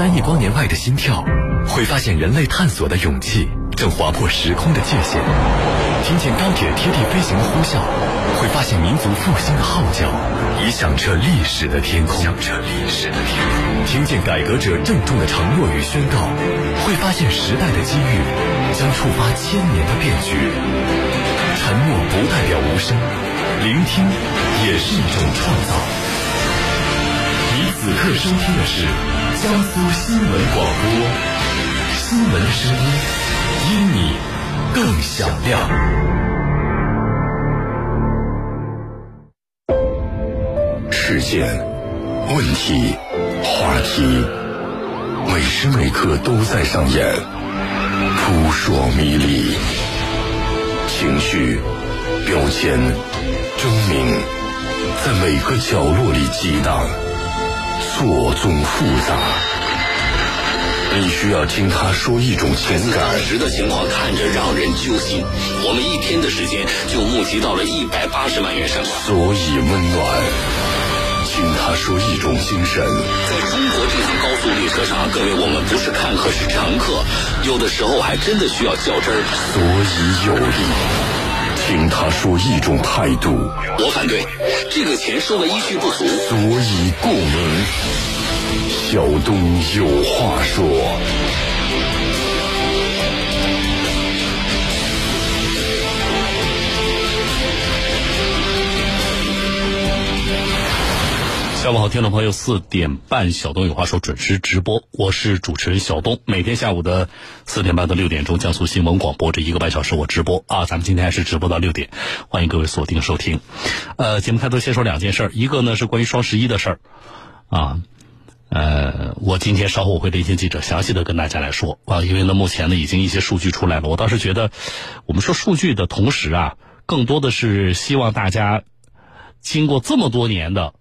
三亿光年外的心跳，会发现人类探索的勇气正划破时空的界限；听见钢铁贴地飞行的呼啸，会发现民族复兴的号角已响彻历史的天空；响彻历史的天空。听见改革者郑重的承诺与宣告，会发现时代的机遇将触发千年的变局。沉默不代表无声，聆听也是一种创造。你此刻收听的是江苏新闻广播，新闻声音因你更响亮。事件、问题、话题，每时每刻都在上演，扑朔迷离，情绪、标签、争鸣，在每个角落里激荡。错综复杂，你需要听他说一种情感。当时的情况看着让人揪心。我们一天的时间就募集到了一百八十万元善款，所以温暖。听他说一种精神。在中国这趟高速列车上，各位我们不是看客是乘客，有的时候还真的需要较真儿。所以有力。听他说一种态度，我反对，这个钱收的依据不足，所以过门。小东有话说。下午好，听众朋友，四点半，小东有话说准时直播，我是主持人小东。每天下午的四点半到六点钟，江苏新闻广播这一个半小时我直播啊，咱们今天还是直播到六点，欢迎各位锁定收听。呃，节目开头先说两件事儿，一个呢是关于双十一的事儿啊，呃，我今天稍后我会连线记者，详细的跟大家来说啊，因为呢目前呢已经一些数据出来了，我倒是觉得我们说数据的同时啊，更多的是希望大家经过这么多年的。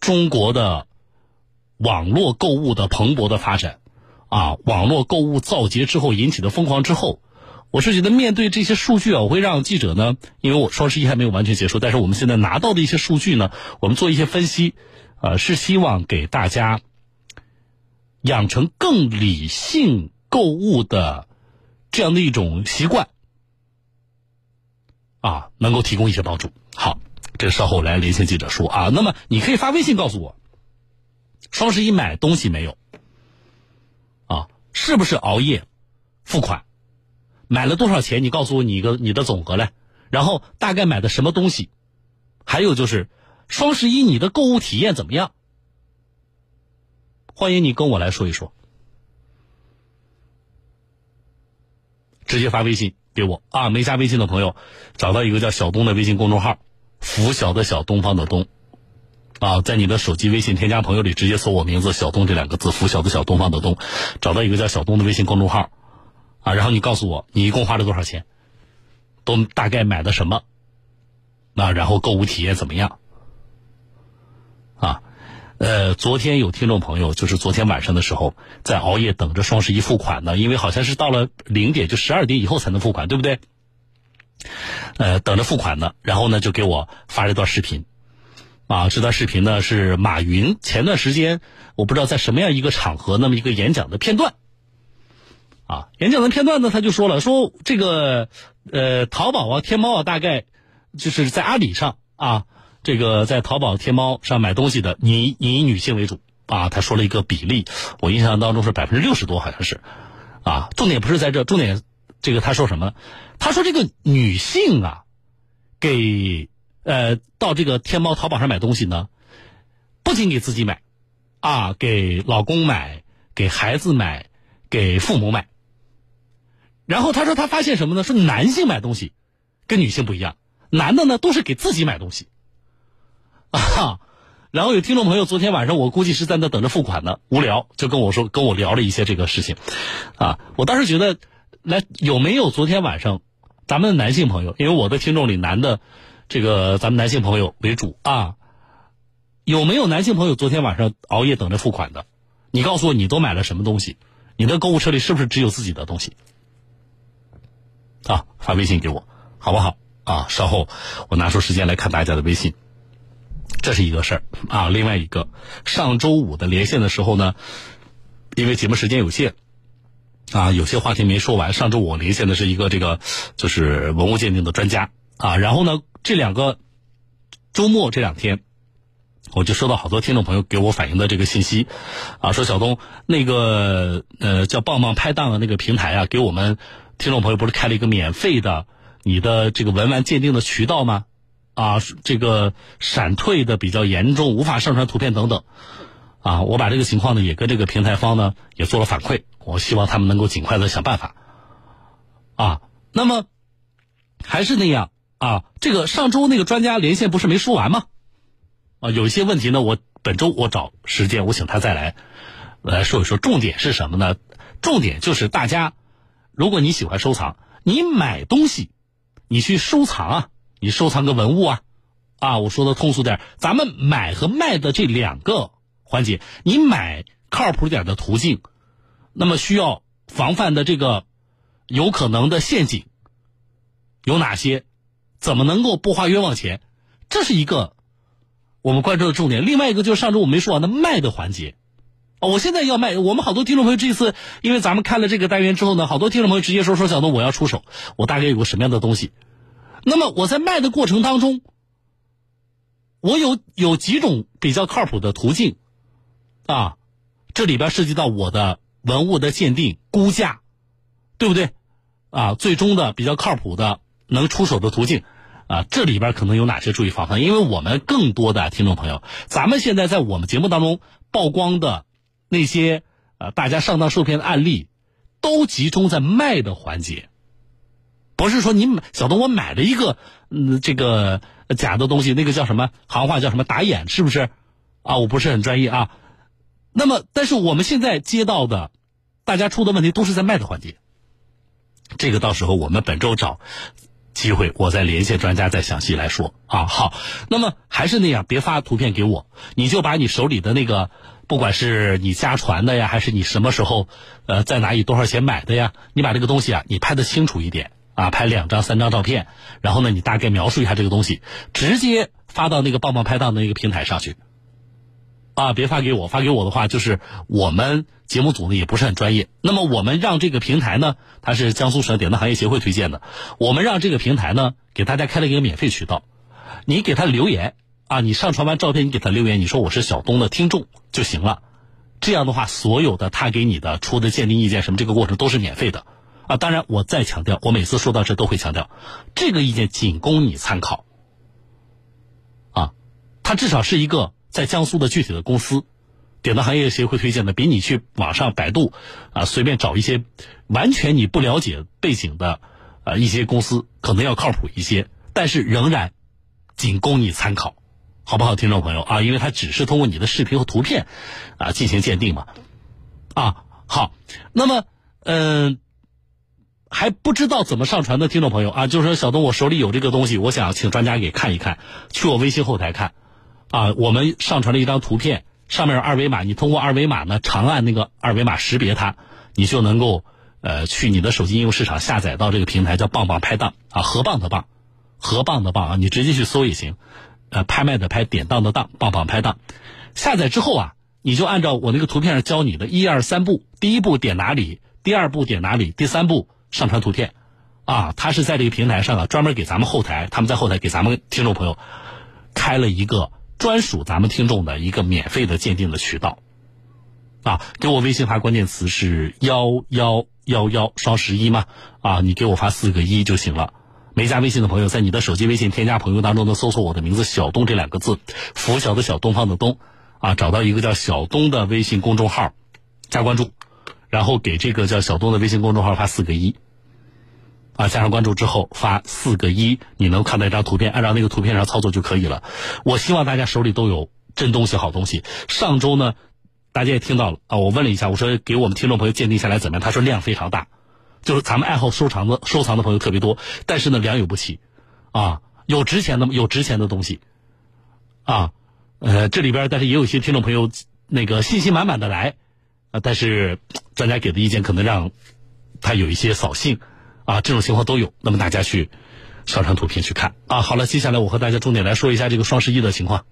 中国的网络购物的蓬勃的发展，啊，网络购物造节之后引起的疯狂之后，我是觉得面对这些数据啊，我会让记者呢，因为我双十一还没有完全结束，但是我们现在拿到的一些数据呢，我们做一些分析，呃，是希望给大家养成更理性购物的这样的一种习惯，啊，能够提供一些帮助。好。这稍后来连线记者说啊，那么你可以发微信告诉我，双十一买东西没有？啊，是不是熬夜付款？买了多少钱？你告诉我你一个你的总和来，然后大概买的什么东西？还有就是双十一你的购物体验怎么样？欢迎你跟我来说一说，直接发微信给我啊！没加微信的朋友，找到一个叫小东的微信公众号。拂晓的小东方的东，啊，在你的手机微信添加朋友里直接搜我名字小东这两个字，拂晓的小东方的东，找到一个叫小东的微信公众号，啊，然后你告诉我你一共花了多少钱，都大概买的什么，那然后购物体验怎么样？啊，呃，昨天有听众朋友就是昨天晚上的时候在熬夜等着双十一付款呢，因为好像是到了零点就十二点以后才能付款，对不对？呃，等着付款呢，然后呢就给我发了一段视频，啊，这段视频呢是马云前段时间我不知道在什么样一个场合那么一个演讲的片段，啊，演讲的片段呢他就说了，说这个呃淘宝啊、天猫啊，大概就是在阿里上啊，这个在淘宝、天猫上买东西的，你以女性为主。啊，他说了一个比例，我印象当中是百分之六十多，好像是，啊，重点不是在这，重点。这个他说什么？他说这个女性啊，给呃到这个天猫、淘宝上买东西呢，不仅给自己买，啊，给老公买，给孩子买，给父母买。然后他说他发现什么呢？说男性买东西跟女性不一样，男的呢都是给自己买东西，啊。然后有听众朋友昨天晚上我估计是在那等着付款呢，无聊就跟我说跟我聊了一些这个事情，啊，我当时觉得。来，有没有昨天晚上，咱们的男性朋友？因为我的听众里男的，这个咱们男性朋友为主啊。有没有男性朋友昨天晚上熬夜等着付款的？你告诉我，你都买了什么东西？你的购物车里是不是只有自己的东西？啊，发微信给我，好不好？啊，稍后我拿出时间来看大家的微信。这是一个事儿啊。另外一个，上周五的连线的时候呢，因为节目时间有限，啊，有些话题没说完。上周我连线的是一个这个就是文物鉴定的专家啊。然后呢，这两个周末这两天，我就收到好多听众朋友给我反映的这个信息，啊，说小东那个呃叫棒棒拍档的那个平台啊，给我们听众朋友不是开了一个免费的你的这个文玩鉴定的渠道吗？啊，这个闪退的比较严重，无法上传图片等等，啊，我把这个情况呢也跟这个平台方呢也做了反馈，我希望他们能够尽快的想办法，啊，那么还是那样啊，这个上周那个专家连线不是没说完吗？啊，有一些问题呢，我本周我找时间我请他再来来说一说，重点是什么呢？重点就是大家，如果你喜欢收藏，你买东西，你去收藏啊。你收藏个文物啊，啊，我说的通俗点，咱们买和卖的这两个环节，你买靠谱点的途径，那么需要防范的这个有可能的陷阱有哪些？怎么能够不花冤枉钱？这是一个我们关注的重点。另外一个就是上周我没说完的卖的环节，我现在要卖，我们好多听众朋友这次因为咱们开了这个单元之后呢，好多听众朋友直接说说小东我要出手，我大概有个什么样的东西？那么我在卖的过程当中，我有有几种比较靠谱的途径，啊，这里边涉及到我的文物的鉴定、估价，对不对？啊，最终的比较靠谱的能出手的途径，啊，这里边可能有哪些注意防范？因为我们更多的听众朋友，咱们现在在我们节目当中曝光的那些呃大家上当受骗的案例，都集中在卖的环节。不是说你买小东，我买了一个嗯这个假的东西，那个叫什么行话叫什么打眼，是不是？啊，我不是很专业啊。那么，但是我们现在接到的，大家出的问题都是在卖的环节。这个到时候我们本周找机会，我再连线专家再详细来说啊。好，那么还是那样，别发图片给我，你就把你手里的那个，不管是你家传的呀，还是你什么时候呃在哪里多少钱买的呀，你把这个东西啊，你拍的清楚一点。啊，拍两张、三张照片，然后呢，你大概描述一下这个东西，直接发到那个棒棒拍档的那个平台上去。啊，别发给我，发给我的话，就是我们节目组呢也不是很专业。那么我们让这个平台呢，它是江苏省典当行业协会推荐的，我们让这个平台呢给大家开了一个免费渠道，你给他留言啊，你上传完照片，你给他留言，你说我是小东的听众就行了。这样的话，所有的他给你的出的鉴定意见什么，这个过程都是免费的。啊，当然，我再强调，我每次说到这都会强调，这个意见仅供你参考。啊，它至少是一个在江苏的具体的公司，典当行业协会推荐的，比你去网上百度啊随便找一些完全你不了解背景的啊一些公司可能要靠谱一些，但是仍然仅供你参考，好不好，听众朋友啊？因为它只是通过你的视频和图片啊进行鉴定嘛。啊，好，那么嗯。还不知道怎么上传的听众朋友啊，就是说小东，我手里有这个东西，我想请专家给看一看。去我微信后台看，啊，我们上传了一张图片，上面有二维码，你通过二维码呢，长按那个二维码识别它，你就能够呃去你的手机应用市场下载到这个平台，叫棒棒拍档啊，合棒的棒，合棒的棒啊，你直接去搜也行。呃，拍卖的拍，典当的当，棒棒拍档。下载之后啊，你就按照我那个图片上教你的一二三步，第一步点哪里，第二步点哪里，第三步。上传图片，啊，他是在这个平台上啊，专门给咱们后台，他们在后台给咱们听众朋友开了一个专属咱们听众的一个免费的鉴定的渠道，啊，给我微信发关键词是幺幺幺幺双十一嘛，啊，你给我发四个一就行了。没加微信的朋友，在你的手机微信添加朋友当中呢，搜索我的名字小东这两个字，拂晓的小东方的东，啊，找到一个叫小东的微信公众号，加关注。然后给这个叫小东的微信公众号发四个一，啊，加上关注之后发四个一，你能看到一张图片，按照那个图片上操作就可以了。我希望大家手里都有真东西、好东西。上周呢，大家也听到了啊，我问了一下，我说给我们听众朋友鉴定下来怎么样？他说量非常大，就是咱们爱好收藏的收藏的朋友特别多，但是呢良莠不齐，啊，有值钱的有值钱的东西，啊，呃，这里边但是也有一些听众朋友那个信心满满的来。啊但是专家给的意见可能让他有一些扫兴啊，这种情况都有。那么大家去上传图片去看啊。好了，接下来我和大家重点来说一下这个双十一的情况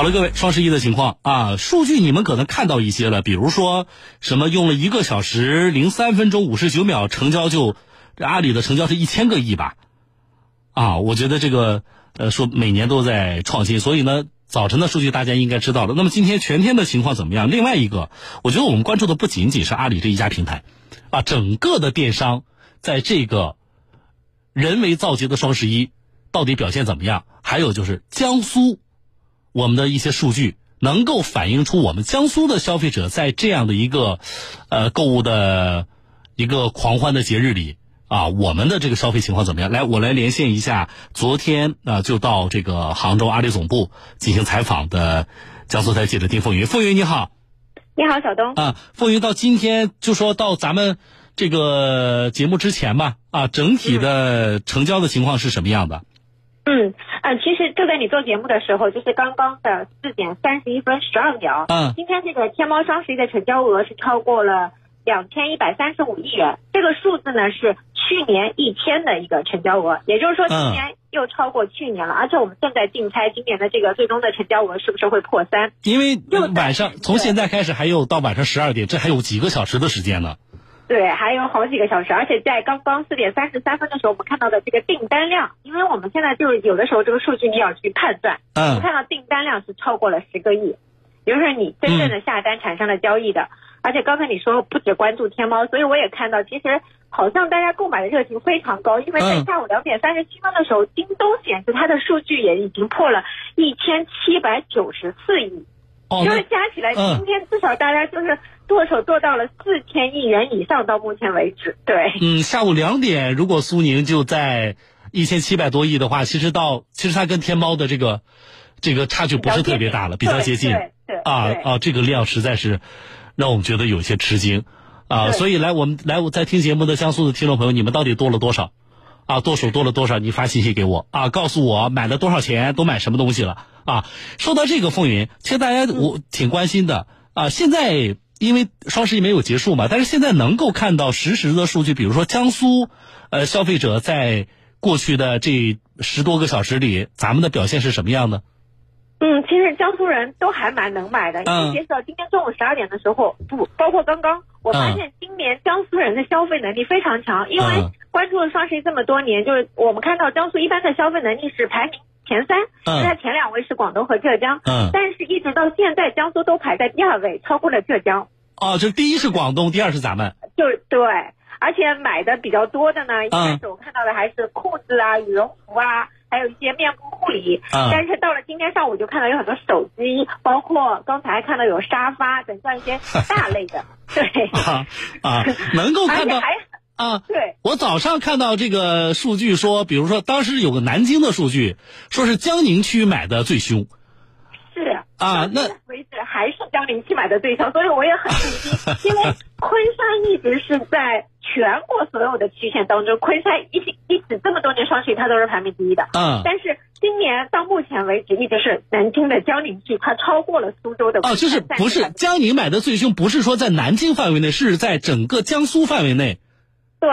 好了，各位，双十一的情况啊，数据你们可能看到一些了，比如说什么用了一个小时零三分钟五十九秒成交就，阿里的成交是一千个亿吧？啊，我觉得这个呃说每年都在创新，所以呢，早晨的数据大家应该知道了。那么今天全天的情况怎么样？另外一个，我觉得我们关注的不仅仅是阿里这一家平台，啊，整个的电商在这个人为造节的双十一到底表现怎么样？还有就是江苏。我们的一些数据能够反映出我们江苏的消费者在这样的一个，呃，购物的一个狂欢的节日里啊，我们的这个消费情况怎么样？来，我来连线一下昨天啊，就到这个杭州阿里总部进行采访的江苏台记者丁凤云。凤云你好，你好，小东啊，凤云到今天就说到咱们这个节目之前吧啊，整体的成交的情况是什么样的？嗯，嗯，其实就在你做节目的时候，就是刚刚的四点三十一分十二秒。嗯，今天这个天猫双十一的成交额是超过了两千一百三十五亿元，这个数字呢是去年一天的一个成交额，也就是说今年又超过去年了。而且我们正在竞猜今年的这个最终的成交额是不是会破三？因为晚上从现在开始还有到晚上十二点，这还有几个小时的时间呢。对，还有好几个小时，而且在刚刚四点三十三分的时候，我们看到的这个订单量，因为我们现在就是有的时候这个数据你要去判断，嗯，我看到订单量是超过了十个亿，也就是你真正的下单产生了交易的，而且刚才你说不只关注天猫，所以我也看到其实好像大家购买的热情非常高，因为在下午两点三十七分的时候，京东显示它的数据也已经破了一千七百九十四亿。就是加起来，今天至少大家就是剁手剁到了四千亿元以上，到目前为止。对，嗯，下午两点，如果苏宁就在一千七百多亿的话，其实到其实它跟天猫的这个这个差距不是特别大了，比较接近。对啊啊，这个量实在是让我们觉得有些吃惊啊。所以来，我们来我在听节目的江苏的听众朋友，你们到底多了多少？啊，剁手剁了多少？你发信息给我啊，告诉我买了多少钱，都买什么东西了啊？说到这个风云，其实大家我挺关心的啊。现在因为双十一没有结束嘛，但是现在能够看到实时的数据，比如说江苏，呃，消费者在过去的这十多个小时里，咱们的表现是什么样的？嗯，其实江苏人都还蛮能买的，因为截止到今天中午十二点的时候，不包括刚刚，我发现今年江苏人的消费能力非常强，因为关注了双十一这么多年，就是我们看到江苏一般的消费能力是排名前三，它前两位是广东和浙江，嗯，但是一直到现在，江苏都排在第二位，超过了浙江。哦，就第一是广东，第二是咱们。就是对，而且买的比较多的呢，一开始我看到的还是裤子啊、羽绒服啊。还有一些面部护理，但是到了今天上午就看到有很多手机，包括刚才看到有沙发等这样一些大类的，对啊啊，能够看到啊，对，我早上看到这个数据说，比如说当时有个南京的数据，说是江宁区买的最凶，是啊，那为止还是江宁区买的最凶，所以我也很震惊，因为昆山一直是在。全国所有的区县当中，昆山一一直这么多年双十一，它都是排名第一的。嗯。但是今年到目前为止，一直是南京的江宁区，它超过了苏州的。哦，就是不是江宁买的最凶，不是说在南京范围内，是在整个江苏范围内。对。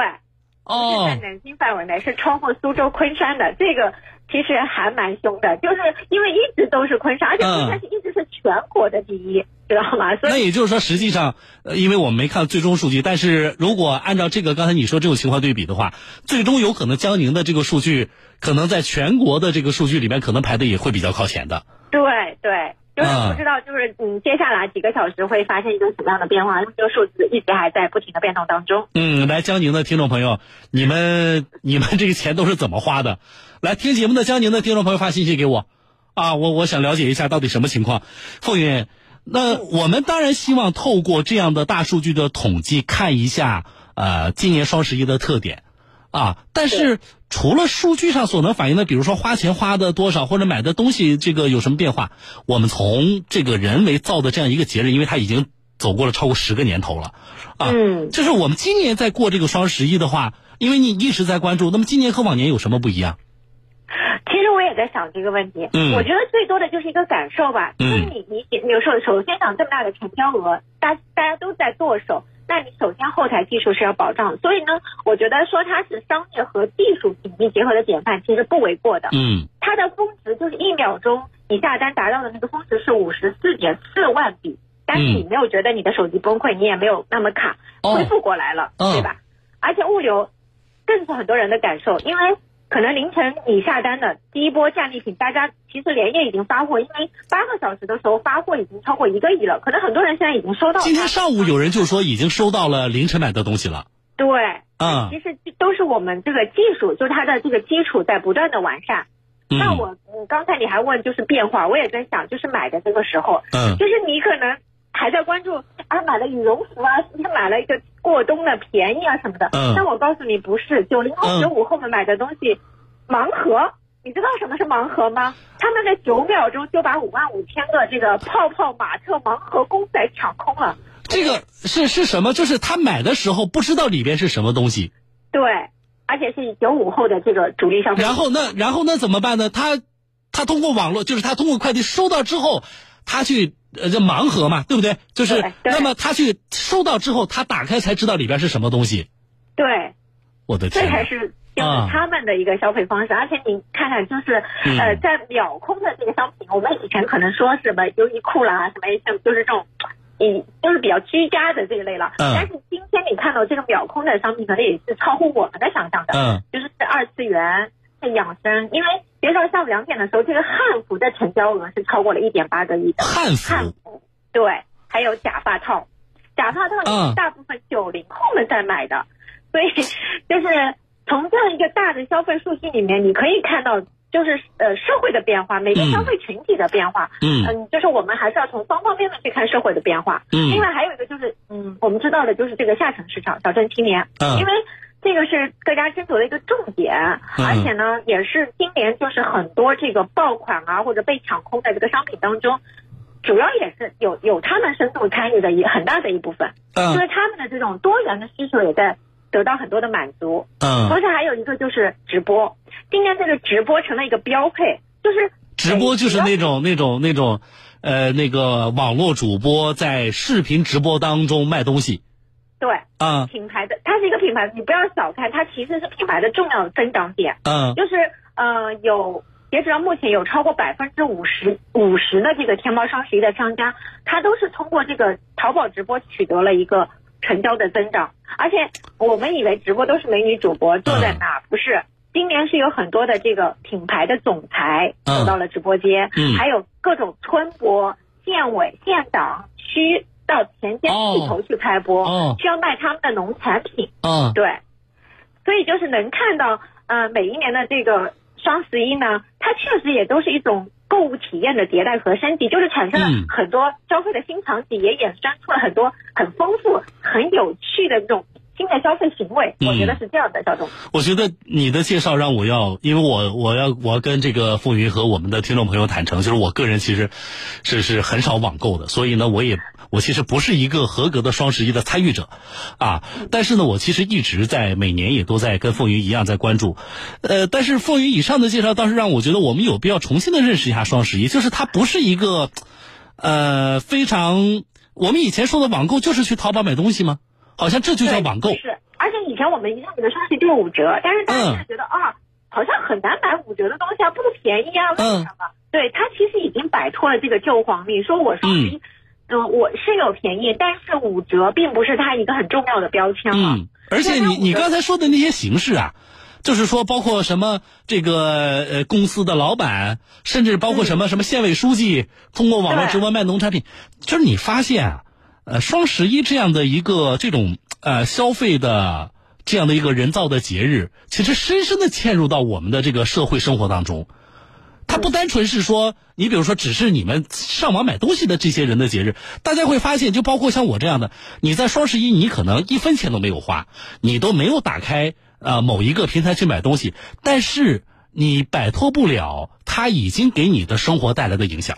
哦。是在南京范围内，是超过苏州、昆山的。这个其实还蛮凶的，就是因为一直都是昆山，而且昆山是一直是全国的第一。知道吗？所以那也就是说，实际上，呃，因为我们没看最终数据，但是如果按照这个刚才你说这种情况对比的话，最终有可能江宁的这个数据，可能在全国的这个数据里面，可能排的也会比较靠前的。对对，就是不知道，就是嗯，接下来几个小时会发生一个什么样的变化？因为这个数字一直还在不停的变动当中。嗯，来江宁的听众朋友，你们你们这个钱都是怎么花的？来听节目的江宁的听众朋友发信息给我，啊，我我想了解一下到底什么情况，凤云。那我们当然希望透过这样的大数据的统计，看一下呃今年双十一的特点，啊，但是除了数据上所能反映的，比如说花钱花的多少，或者买的东西这个有什么变化，我们从这个人为造的这样一个节日，因为它已经走过了超过十个年头了，啊，就是我们今年在过这个双十一的话，因为你一直在关注，那么今年和往年有什么不一样？在想这个问题，嗯，我觉得最多的就是一个感受吧，因为你你你有时候首先想这么大的成交额，大大家都在剁手，那你首先后台技术是要保障，所以呢，我觉得说它是商业和技术紧密结合的典范，其实不为过的，嗯，它的峰值就是一秒钟你下单达到的那个峰值是五十四点四万笔，但是你没有觉得你的手机崩溃，你也没有那么卡，哦。恢复过来了，嗯对吧？而且物流更是很多人的感受，因为可能凌晨你下单的第一波战利品，大家其实连夜已经发货，因为八个小时的时候发货已经超过一个亿了，可能很多人现在已经收到了。今天上午有人就说已经收到了凌晨买的东西了。对，啊其实都是我们这个技术，就是它的这个基础在不断的完善。嗯那我嗯，刚才你还问就是变化，我也在想，就是买的这个时候，嗯就是你可能还在关注啊，买了羽绒服啊，是不是买了一个过冬的便宜啊什么的？嗯但我告诉你不是，九零后、嗯九五后们买的东西，盲盒。你知道什么是盲盒吗？他们在九秒钟就把五万五千个这个泡泡玛特盲盒公仔抢空了。这个是是什么？就是他买的时候不知道里边是什么东西，对，而且是九五后的这个主力消费。然后那然后那怎么办呢？他他通过网络，就是他通过快递收到之后，他去呃这盲盒嘛，对不对？就是那么他去收到之后，他打开才知道里边是什么东西。对，我的天！这才是就是啊他们的一个消费方式，而且你看看，就是、嗯呃，在秒空的这个商品，我们以前可能说什么优衣库啦，什么 H&M，就是这种，嗯，就是比较居家的这一类了。嗯但是今天你看到这个秒空的商品，可能也是超乎我们的想象的，嗯就是是二次元。是养生，因为截止到下午两点的时候，这个汉服的成交额是超过了一点八个亿的。汉服？汉服，对，还有假发套，假发套大部分九零后们在买的，所以就是从这样一个大的消费数据里面，你可以看到就是呃社会的变化，每个嗯。消费群体的变化，嗯。嗯，就是我们还是要从方方面面去看社会的变化。嗯。另外还有一个就是，嗯，我们知道的就是这个下沉市场，小镇青年，嗯因为。这个是各家斟酌的一个重点，嗯。而且呢，也是今年就是很多这个爆款啊或者被抢空的这个商品当中，主要也是有有他们深度参与的一很大的一部分，就嗯是他们的这种多元的需求也在得到很多的满足。嗯。同，时还有一个就是直播，今年这个直播成了一个标配，就是直播就是那种那种那种，呃，那个网络主播在视频直播当中卖东西对嗯品牌的，它是一个品牌，你不要小看它，其实是品牌的重要增长点。嗯就是呃有截止到目前有超过百分之五十五十的这个天猫双十一的商家，他都是通过这个淘宝直播取得了一个成交的增长。而且我们以为直播都是美女主播坐在那，不是。今年是有很多的这个品牌的总裁嗯走到了直播间，嗯还有各种村播、县委、县党、区到田间哦地头去开播，哦需要卖他们的农产品。嗯对，所以就是能看到，呃，每一年的这个双十一呢，它确实也都是一种购物体验的迭代和升级，就是产生了嗯很多消费的新场景，也衍生出了很多很丰富、很有趣的这种新的消费行为。嗯我觉得是这样的，小董。我觉得你的介绍让我要，因为我我要我要跟这个付云和我们的听众朋友坦诚，就是我个人其实是是很少网购的，所以呢，我也我其实不是一个合格的双十一的参与者，啊，但是呢，我其实一直在每年也都在跟凤云一样在关注，呃，但是凤云以上的介绍倒是让我觉得我们有必要重新的认识一下双十一，就是它不是一个，呃，非常我们以前说的网购就是去淘宝买东西吗？好像这就叫网购。是，而且以前我们一上觉得双十一就是五折，但是大家现在觉得、啊，好像很难买五折的东西啊，不便宜啊，为嗯什么？对，它其实已经摆脱了这个旧黄历，说我双十一。嗯，我是有便宜，但是五折并不是它一个很重要的标签啊。嗯，而且你你刚才说的那些形式啊，就是说包括什么这个呃公司的老板，甚至包括什么、什么县委书记通过网络直播卖农产品，就是你发现啊，呃双十一这样的一个这种呃消费的这样的一个人造的节日，其实深深的嵌入到我们的这个社会生活当中。它不单纯是说，你比如说，只是你们上网买东西的这些人的节日，大家会发现，就包括像我这样的，你在双十一，你可能一分钱都没有花，你都没有打开呃某一个平台去买东西，但是你摆脱不了它已经给你的生活带来的影响。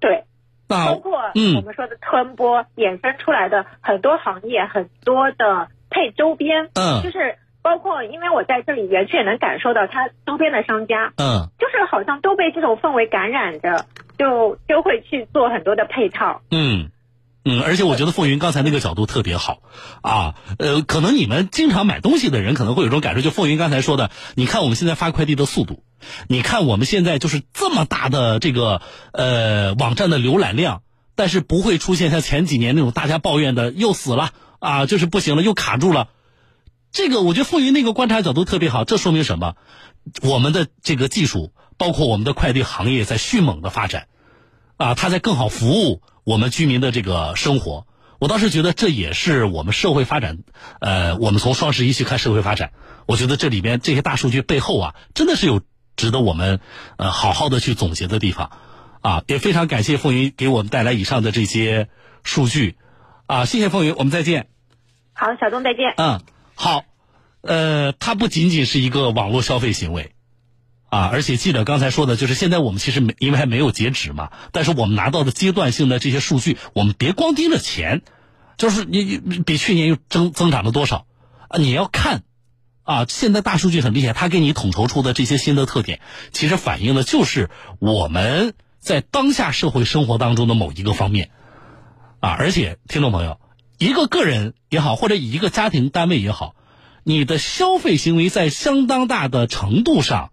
对，那包括嗯我们说的吞播衍生出来的很多行业，很多的配周边，嗯就是包括，因为我在这里园区也能感受到，它周边的商家，嗯就是好像都被这种氛围感染着，就就会去做很多的配套。嗯嗯，而且我觉得凤云刚才那个角度特别好，啊，呃，可能你们经常买东西的人可能会有种感受，就凤云刚才说的，你看我们现在发快递的速度，你看我们现在就是这么大的这个呃网站的浏览量，但是不会出现像前几年那种大家抱怨的又死了啊，就是不行了又卡住了。这个我觉得凤云那个观察角度特别好，这说明什么？我们的这个技术，包括我们的快递行业在迅猛的发展，啊，它在更好服务。我们居民的这个生活，我倒是觉得这也是我们社会发展。呃，我们从双十一去看社会发展，我觉得这里边这些大数据背后啊，真的是有值得我们呃好好的去总结的地方啊。也非常感谢凤云给我们带来以上的这些数据啊，谢谢凤云，我们再见。好，小东再见。嗯，好，呃，它不仅仅是一个网络消费行为。啊，而且记者刚才说的，就是现在我们其实没，因为还没有截止嘛。但是我们拿到的阶段性的这些数据，我们别光盯着钱，就是你比去年又增增长了多少啊？你要看，啊，现在大数据很厉害，它给你统筹出的这些新的特点，其实反映的就是我们在当下社会生活当中的某一个方面，啊，而且听众朋友，一个个人也好，或者一个家庭单位也好，你的消费行为在相当大的程度上。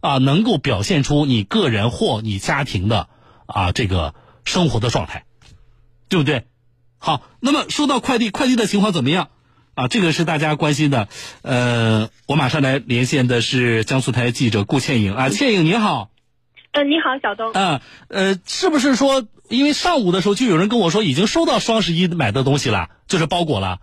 啊，能够表现出你个人或你家庭的啊这个生活的状态，对不对？好，那么说到快递，快递的情况怎么样？啊，这个是大家关心的。呃，我马上来连线的是江苏台记者顾倩颖啊，倩颖你好。嗯，你好，小东。啊，呃，是不是说，因为上午的时候就有人跟我说已经收到双十一买的东西了，就是包裹了。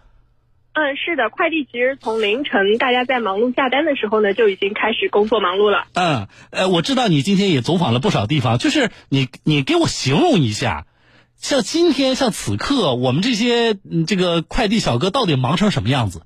嗯，是的，快递其实从凌晨大家在忙碌下单的时候呢，就已经开始工作忙碌了。嗯，呃，我知道你今天也走访了不少地方，就是你你给我形容一下，像今天像此刻，我们这些这个快递小哥到底忙成什么样子？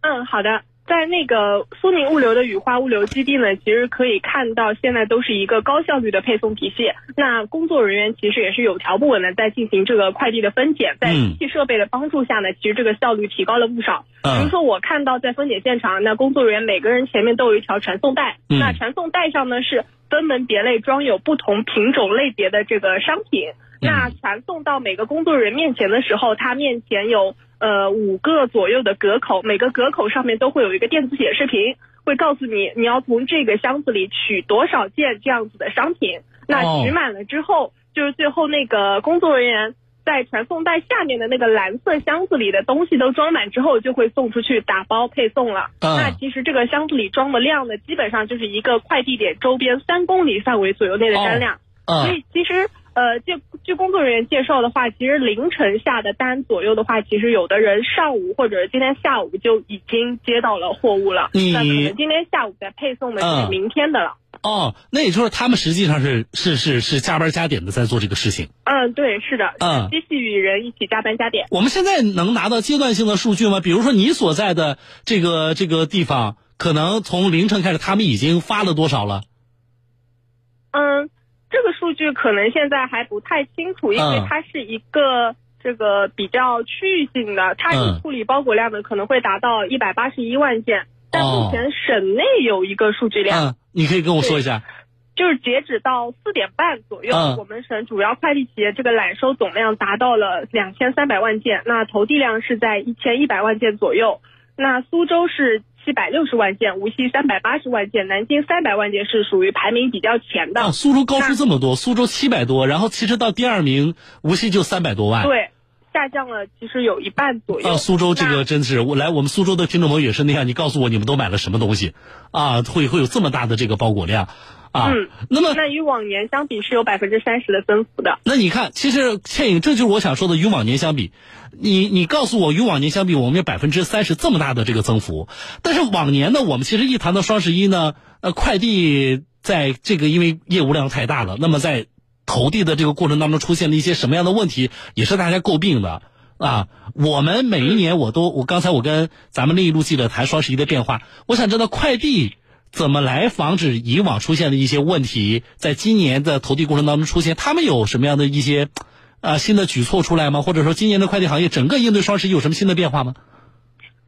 嗯，好的。在那个苏宁物流的雨花物流基地呢，其实可以看到现在都是一个高效率的配送体系。那工作人员其实也是有条不紊的在进行这个快递的分拣，在机器设备的帮助下呢，其实这个效率提高了不少。比如说我看到在分拣现场，那工作人员每个人前面都有一条传送带，那传送带上呢是分门别类装有不同品种类别的这个商品。那传送到每个工作人员面前的时候，他面前有。呃，五个左右的隔口，每个隔口上面都会有一个电子显示屏，会告诉你你要从这个箱子里取多少件这样子的商品。那取满了之后，就是最后那个工作人员在传送带下面的那个蓝色箱子里的东西都装满之后，就会送出去打包配送了。那其实这个箱子里装的量呢，基本上就是一个快递点周边三公里范围左右内的单量。所以其实。呃，据据工作人员介绍的话，其实凌晨下的单左右的话，其实有的人上午或者今天下午就已经接到了货物了。那可能今天下午再配送的是明天的了。哦，那也就是他们实际上是是是是加班加点的在做这个事情。嗯，对，是的。嗯，机器与人一起加班加点。我们现在能拿到阶段性的数据吗？比如说你所在的这个这个地方，可能从凌晨开始，他们已经发了多少了？嗯。这个数据可能现在还不太清楚，因为它是一个这个比较区域性的，它处理包裹量呢可能会达到一百八十一万件，但目前省内有一个数据量，你可以跟我说一下，就是截止到四点半左右，我们省主要快递企业这个揽收总量达到了两千三百万件，那投递量是在一千一百万件左右，那苏州是。七百六十万件，无锡三百八十万件，南京三百万件是属于排名比较前的。苏州高出这么多，苏州七百多，然后其实到第二名，无锡就三百多万。对，下降了，其实有一半左右。啊，苏州这个真是，我来我们苏州的听众朋友也是那样，你告诉我你们都买了什么东西，啊，会会有这么大的这个包裹量。啊，那么那与往年相比是有百分之三十的增幅的。那你看，其实倩影，这就是我想说的，与往年相比，你你告诉我，与往年相比，我们有百分之三十这么大的这个增幅。但是往年呢，我们其实一谈到双十一呢，呃，快递在这个因为业务量太大了，那么在投递的这个过程当中出现了一些什么样的问题，也是大家诟病的啊。我们每一年我都，我刚才我跟咱们另一路记者谈双十一的变化，我想知道快递。怎么来防止以往出现的一些问题，在今年的投递过程当中出现？他们有什么样的一些啊新的举措出来吗？或者说，今年的快递行业整个应对双十一有什么新的变化吗？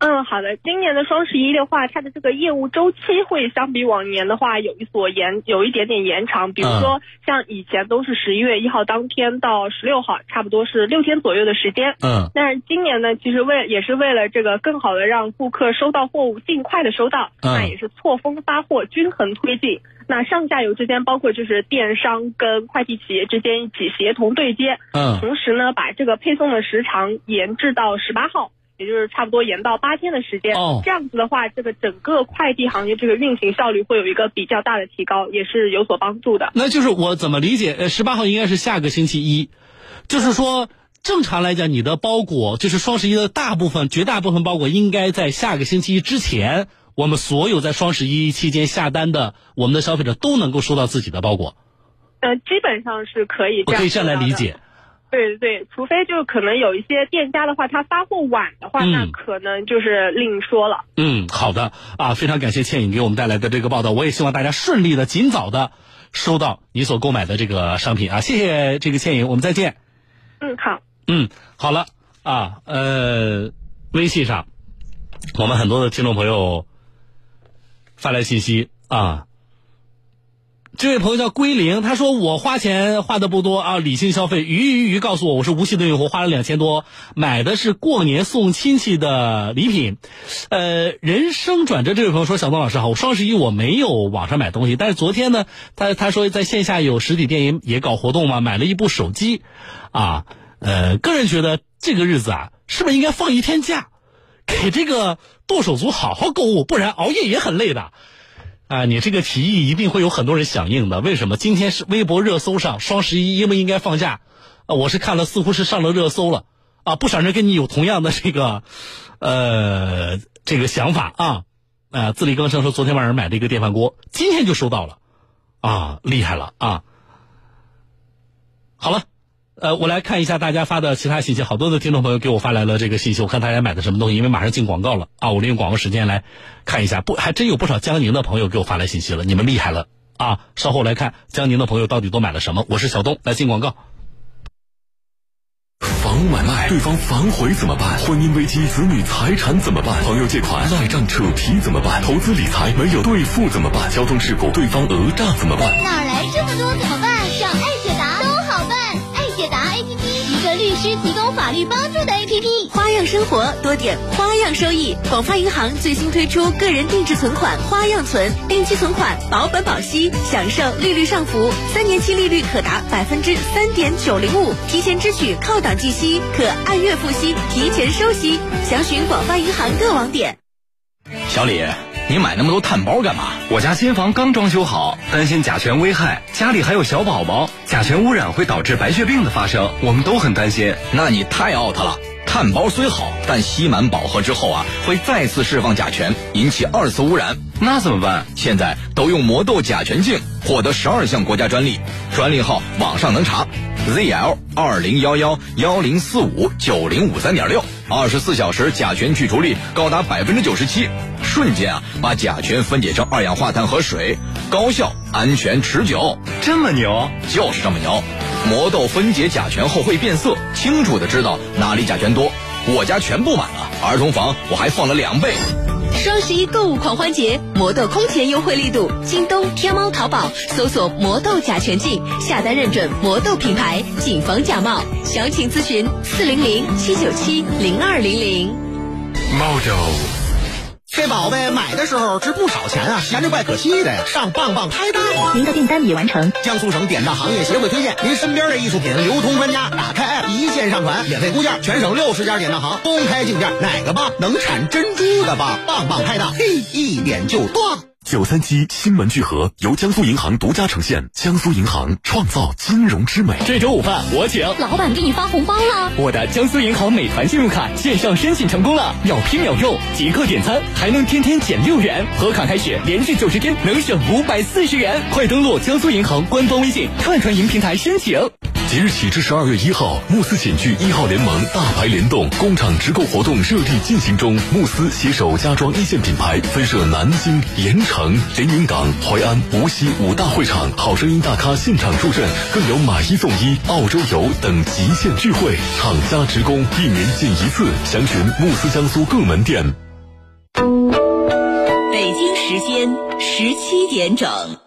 嗯，好的。今年的双十一的话，它的这个业务周期会相比往年的话有一所延，有一点点延长。比如说，像以前都是十一月一号当天到十六号，差不多是六天左右的时间。嗯。但是今年呢，其实为也是为了这个更好的让顾客收到货物尽快的收到，那也是错峰发货，均衡推进。那上下游之间，包括就是电商跟快递企业之间一起协同对接。嗯。同时呢，把这个配送的时长延至到十八号。也就是差不多延到八天的时间，这样子的话，这个整个快递行业这个运行效率会有一个比较大的提高，也是有所帮助的。那就是我怎么理解？呃，十八号应该是下个星期一，就是说正常来讲，你的包裹就是双十一的大部分、绝大部分包裹应该在下个星期一之前，我们所有在双十一期间下单的我们的消费者都能够收到自己的包裹。呃，基本上是可以。我可以这样来理解。对对对，除非就可能有一些店家的话，他发货晚的话，那可能就是另说了。嗯，好的啊，非常感谢倩影给我们带来的这个报道，我也希望大家顺利的、尽早的收到你所购买的这个商品啊！谢谢这个倩影，我们再见。嗯，好。嗯，好了啊，呃，微信上我们很多的听众朋友发来信息啊。这位朋友叫归零，他说我花钱花的不多啊，理性消费。鱼鱼鱼告诉我，我是无锡的用户，花了两千多，买的是过年送亲戚的礼品。呃，人生转折，这位朋友说，小东老师好，我双十一我没有网上买东西，但是昨天呢，他他说在线下有实体店也也搞活动嘛，买了一部手机，啊，呃，个人觉得这个日子啊，是不是应该放一天假，给这个剁手族好好购物，不然熬夜也很累的。啊，你这个提议一定会有很多人响应的。为什么？今天是微博热搜上双十一应不应该放假？啊，我是看了，似乎是上了热搜了。啊，不少人跟你有同样的这个，呃，这个想法啊。啊，自力更生说昨天晚上买了一个电饭锅，今天就收到了，啊，厉害了啊。好了。呃，我来看一下大家发的其他信息，好多的听众朋友给我发来了这个信息，我看大家买的什么东西，因为马上进广告了啊，我利用广告时间来看一下，不，还真有不少江宁的朋友给我发来信息了，你们厉害了啊！稍后来看江宁的朋友到底都买了什么。我是小东，来进广告。房屋买卖，对方反悔怎么办？婚姻危机，子女财产怎么办？朋友借款赖账扯皮怎么办？投资理财没有兑付怎么办？交通事故，对方讹诈怎么办？哪来这么多怎么办？找爱律师提供法律帮助的 APP，花样生活多点花样收益。广发银行最新推出个人定制存款花样存，定期存款保本保息，享受利率上浮，三年期利率可达百分之三点九零五，提前支取靠档计息，可按月付息，提前收息。详询广发银行各网点。小李。你买那么多碳包干嘛？我家新房刚装修好，担心甲醛危害，家里还有小宝宝，甲醛污染会导致白血病的发生，我们都很担心。那你太 out 了！碳包虽好，但吸满饱和之后啊，会再次释放甲醛，引起二次污染。那怎么办？现在都用魔豆甲醛镜，获得十二项国家专利，专利号网上能查，ZL 二零幺幺幺零四五九零五三点六，二十四小时甲醛去除率高达百分之九十七。瞬间啊，把甲醛分解成二氧化碳和水，高效、安全、持久，这么牛，就是这么牛。魔豆分解甲醛后会变色，清楚的知道哪里甲醛多。我家全部满了，儿童房我还放了两倍。双十一购物狂欢节，魔豆空前优惠力度，京东、天猫、淘宝搜索“魔豆甲醛剂”，下单认准魔豆品牌，谨防假冒。详情咨询四零零七九七零二零零。魔豆。这宝贝买的时候值不少钱啊，闲着怪可惜的呀。上棒棒拍档，您的订单已完成。江苏省典当行业协会推荐，您身边的艺术品流通专家，打开 app 一键上传，免费估价，全省六十家典当行公开竞价，哪个棒能产珍珠的棒？棒棒拍档，嘿，一点就断。九三七新闻聚合由江苏银行独家呈现，江苏银行创造金融之美。这周午饭我请。老板给你发红包了。我的江苏银行美团信用卡线上申请成功了，秒批秒用，即刻点餐，还能天天减六元，合卡开始连续九十天能省五百四十元。快登录江苏银行官方微信串串银平台申请。即日起至十二月一号，慕斯寝具一号联盟大牌联动工厂直购活动热力进行中。慕斯携手家装一线品牌，分设南京、盐城、连云港、淮安、无锡五大会场，好声音大咖现场助阵，更有买一送一、澳洲游等极限聚会，厂家直供一年见一次。详询慕斯江苏各门店。北京时间十七点整。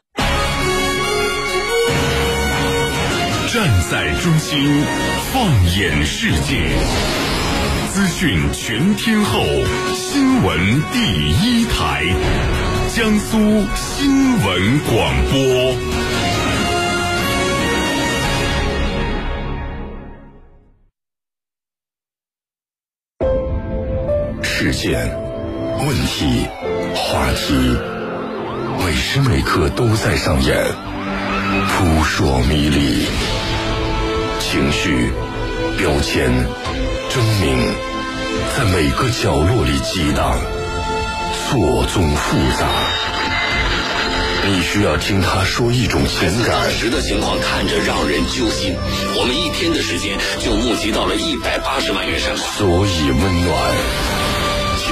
站在中心，放眼世界，资讯全天候，新闻第一台，江苏新闻广播。事件、问题、话题，每时每刻都在上演，扑朔迷离。情绪、标签、狰狞，在每个角落里激荡，错综复杂。你需要听他说一种情感。当时的情况看着让人揪心。我们一天的时间就募集到了一百八十万元善款。所以温暖，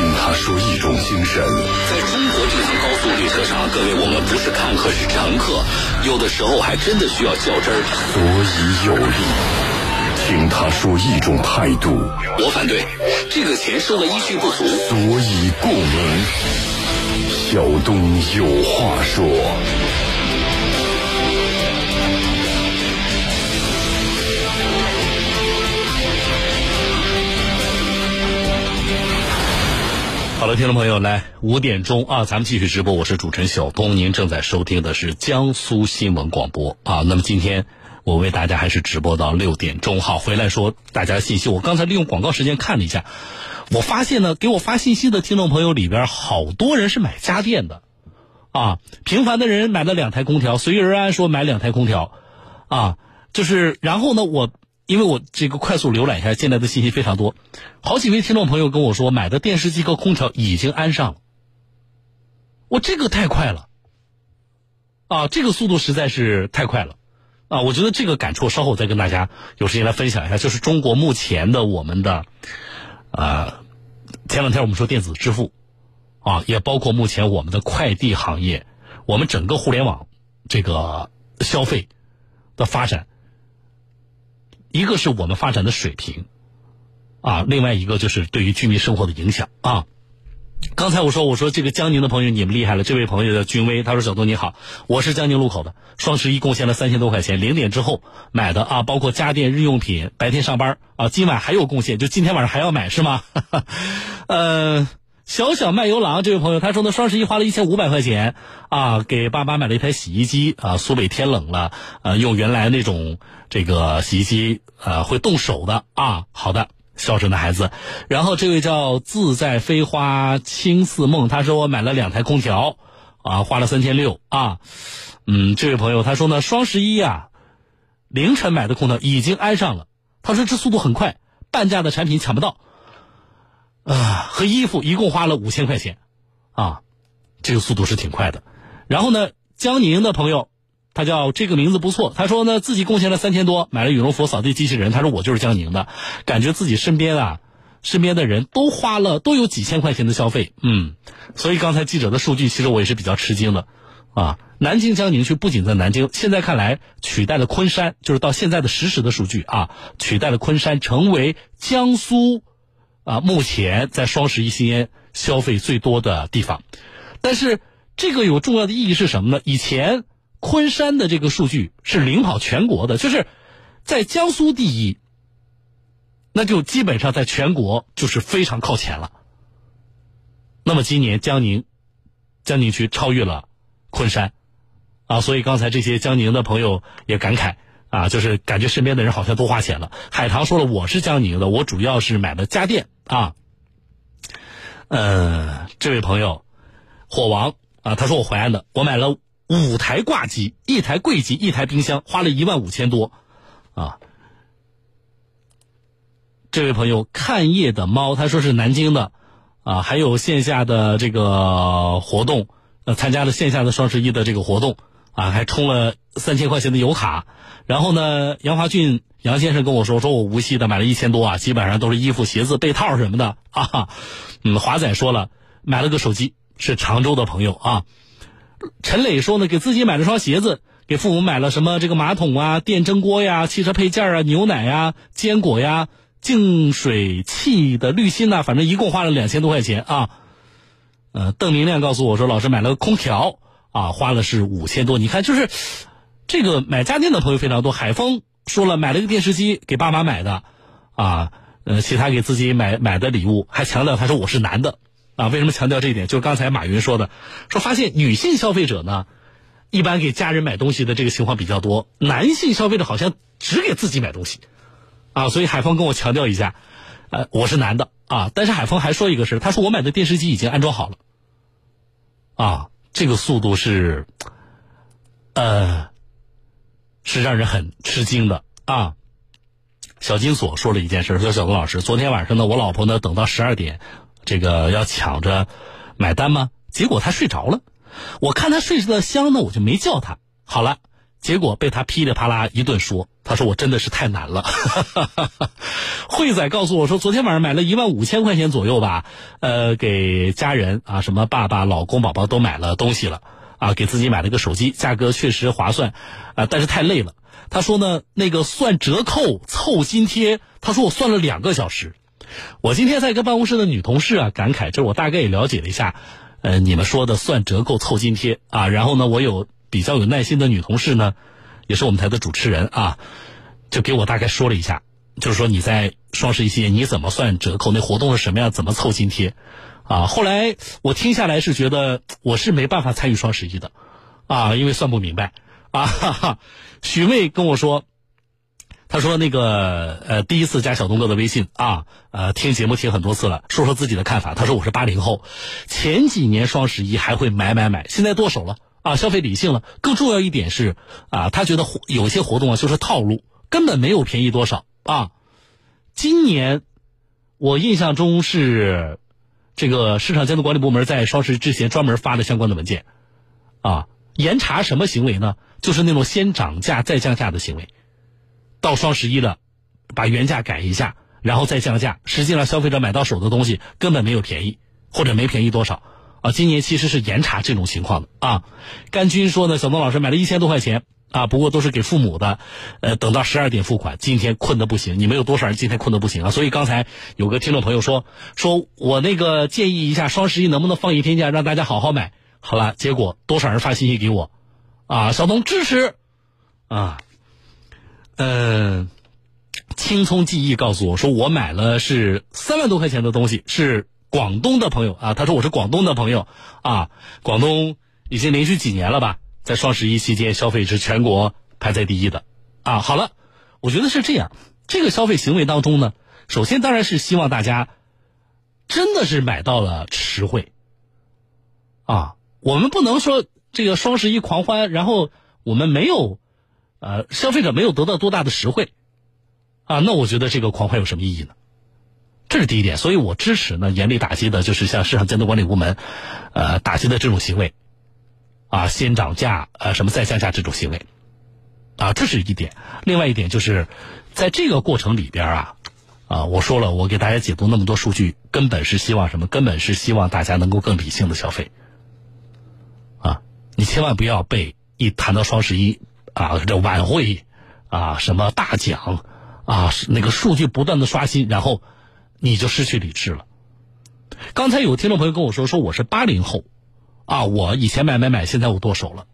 听他说一种精神。在中国这趟高速列车上，各位我们不是看客是乘客，有的时候还真的需要较真儿。所以有力，听他说一种态度。我反对，这个钱收的依据不足。所以共鸣，小东有话说。好了，听众朋友，来五点钟啊，咱们继续直播。我是主持人小东，您正在收听的是江苏新闻广播啊。那么今天我为大家还是直播到六点钟。好，回来说大家的信息。我刚才利用广告时间看了一下，我发现呢，给我发信息的听众朋友里边，好多人是买家电的啊。平凡的人买了两台空调，随遇而安说买两台空调啊，就是然后呢，我。因为我这个快速浏览一下，现在的信息非常多，好几位听众朋友跟我说，买的电视机和空调已经安上了。我这个太快了，啊，这个速度实在是太快了，啊，我觉得这个感触稍后再跟大家有时间来分享一下。就是中国目前的我们的，啊，前两天我们说电子支付，啊，也包括目前我们的快递行业，我们整个互联网这个消费的发展。一个是我们发展的水平，啊，另外一个就是对于居民生活的影响啊。刚才我说，我说这个江宁的朋友你们厉害了，这位朋友叫君威，他说小东你好，我是江宁路口的，双十一贡献了三千多块钱，零点之后买的啊，包括家电、日用品，白天上班啊，今晚还有贡献，就今天晚上还要买是吗？呃。小小卖油郎这位朋友，他说呢，双十一花了一千五百块钱啊，给爸妈买了一台洗衣机啊。苏北天冷了，呃，用原来那种这个洗衣机呃会动手的啊。好的，孝顺的孩子。然后这位叫自在飞花青似梦，他说我买了两台空调啊，花了三千六啊。嗯，这位朋友他说呢，双十一啊，凌晨买的空调已经安上了，他说这速度很快，半价的产品抢不到。啊，和衣服一共花了五千块钱，啊，这个速度是挺快的。然后呢，江宁的朋友，他叫这个名字不错，他说呢自己贡献了三千多，买了羽绒服、扫地机器人。他说我就是江宁的，感觉自己身边啊，身边的人都花了都有几千块钱的消费，嗯，所以刚才记者的数据，其实我也是比较吃惊的，啊，南京江宁区不仅在南京，现在看来取代了昆山，就是到现在的实时的数据啊，取代了昆山，成为江苏。啊，目前在双十一期间消费最多的地方，但是这个有重要的意义是什么呢？以前昆山的这个数据是领跑全国的，就是在江苏第一，那就基本上在全国就是非常靠前了。那么今年江宁江宁区超越了昆山，啊，所以刚才这些江宁的朋友也感慨。啊，就是感觉身边的人好像都花钱了。海棠说了，我是江宁的，我主要是买的家电啊。呃，这位朋友，火王啊，他说我淮安的，我买了五台挂机，一台柜机，一台冰箱，花了一万五千多啊。这位朋友，看夜的猫，他说是南京的啊，还有线下的这个活动，呃，参加了线下的双十一的这个活动啊，还充了三千块钱的油卡。然后呢，杨华俊杨先生跟我说，说我无锡的买了一千多啊，基本上都是衣服、鞋子、被套什么的啊。嗯，华仔说了，买了个手机，是常州的朋友啊。陈磊说呢，给自己买了双鞋子，给父母买了什么这个马桶啊、电蒸锅呀、汽车配件啊、牛奶呀、坚果呀、净水器的滤芯呐，反正一共花了两千多块钱啊。呃，邓明亮告诉我说，老师买了个空调啊，花了是五千多。你看，就是这个买家电的朋友非常多。海峰说了，买了个电视机给爸妈买的，啊，呃，其他给自己买买的礼物，还强调他说我是男的啊。为什么强调这一点？就是刚才马云说的，说发现女性消费者呢，一般给家人买东西的这个情况比较多，男性消费者好像只给自己买东西，啊，所以海峰跟我强调一下，呃，我是男的。啊！但是海峰还说一个事他说我买的电视机已经安装好了。啊，这个速度是，呃，是让人很吃惊的啊。小金锁说了一件事说小东老师，昨天晚上呢，我老婆呢等到十二点，这个要抢着买单吗？结果她睡着了，我看她睡得香呢，我就没叫她。好了。结果被他噼里啪啦一顿说，他说我真的是太难了。慧仔告诉我说，昨天晚上买了一万五千块钱左右吧，呃，给家人啊，什么爸爸、老公、宝宝都买了东西了，啊，给自己买了个手机，价格确实划算，啊，但是太累了。他说呢，那个算折扣凑津贴，他说我算了两个小时。我今天在跟办公室的女同事啊感慨，这我大概也了解了一下，呃，你们说的算折扣凑津贴啊，然后呢，我有。比较有耐心的女同事呢，也是我们台的主持人啊，就给我大概说了一下，就是说你在双十一期间你怎么算折扣，那活动是什么样，怎么凑津贴，啊，后来我听下来是觉得我是没办法参与双十一的，啊，因为算不明白啊。哈哈。许妹跟我说，他说那个呃第一次加小东哥的微信啊，呃听节目听很多次了，说说自己的看法。他说我是八零后，前几年双十一还会买买买，现在剁手了。啊，消费理性了。更重要一点是，啊，他觉得有些活动啊就是套路，根本没有便宜多少啊。今年我印象中是这个市场监督管理部门在双十一之前专门发了相关的文件，啊，严查什么行为呢？就是那种先涨价再降价的行为。到双十一了，把原价改一下，然后再降价，实际上消费者买到手的东西根本没有便宜，或者没便宜多少。啊，今年其实是严查这种情况的啊。甘军说呢，小东老师买了一千多块钱啊，不过都是给父母的，呃，等到十二点付款。今天困得不行，你们有多少人今天困得不行啊？所以刚才有个听众朋友说，说我那个建议一下，双十一能不能放一天假，让大家好好买。好了，结果多少人发信息给我，啊，小东支持，啊，嗯，青葱记忆告诉我说，我买了是三万多块钱的东西，是。广东的朋友啊，他说我是广东的朋友啊，广东已经连续几年了吧，在双十一期间消费是全国排在第一的啊。好了，我觉得是这样，这个消费行为当中呢，首先当然是希望大家真的是买到了实惠啊，我们不能说这个双十一狂欢，然后我们没有呃消费者没有得到多大的实惠啊，那我觉得这个狂欢有什么意义呢？这是第一点，所以我支持呢严厉打击的，就是像市场监督管理部门，呃打击的这种行为，啊先涨价呃什么再降价这种行为，啊这是一点。另外一点就是，在这个过程里边啊，啊我说了，我给大家解读那么多数据，根本是希望什么？根本是希望大家能够更理性的消费。啊，你千万不要被一谈到双十一啊这晚会啊什么大奖啊那个数据不断的刷新，然后。你就失去理智了。刚才有听众朋友跟我说，说我是八零后，啊，我以前买买买，现在我剁手了。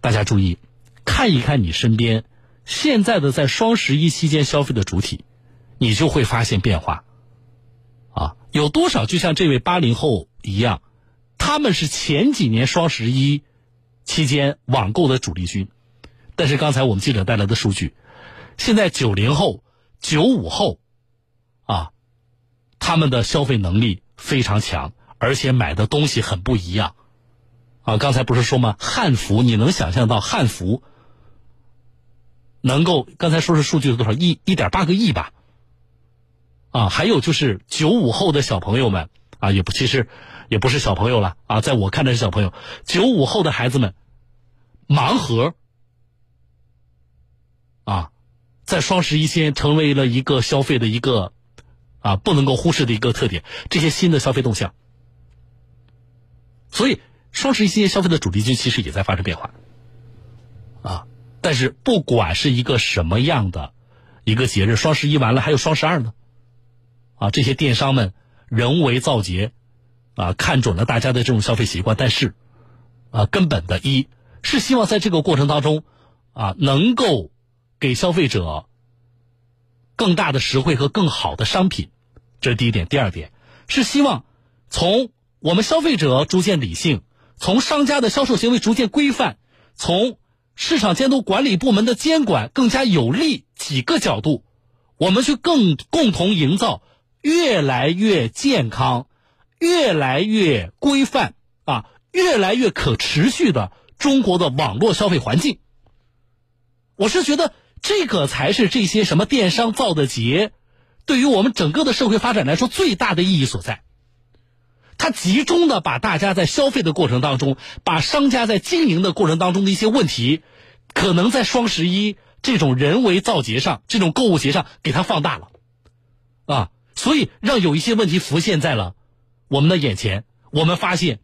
大家注意，看一看你身边现在的在双十一期间消费的主体，你就会发现变化。啊，有多少就像这位八零后一样，他们是前几年双十一期间网购的主力军，但是刚才我们记者带来的数据，现在九零后、九五后，他们的消费能力非常强，而且买的东西很不一样，啊，刚才不是说吗？汉服，你能想象到汉服能够？刚才说是数据是多少？一一点八个亿吧，啊，还有就是九五后的小朋友们啊，也不其实也不是小朋友了啊，在我看来是小朋友，九五后的孩子们，盲盒啊，在双十一期间成为了一个消费的一个。啊，不能够忽视的一个特点，这些新的消费动向。所以，双十一期间消费的主力军其实也在发生变化。啊，但是不管是一个什么样的一个节日，双十一完了还有双十二呢。啊，这些电商们人为造节，啊，看准了大家的这种消费习惯，但是啊，根本的一是希望在这个过程当中啊，能够给消费者更大的实惠和更好的商品，这是第一点。第二点是希望从我们消费者逐渐理性，从商家的销售行为逐渐规范，从市场监督管理部门的监管更加有力几个角度，我们去更共同营造越来越健康、越来越规范啊、越来越可持续的中国的网络消费环境。我是觉得这个才是这些什么电商造的节，对于我们整个的社会发展来说最大的意义所在。它集中的把大家在消费的过程当中，把商家在经营的过程当中的一些问题，可能在双十一这种人为造节上、这种购物节上给它放大了，啊，所以让有一些问题浮现在了我们的眼前。我们发现，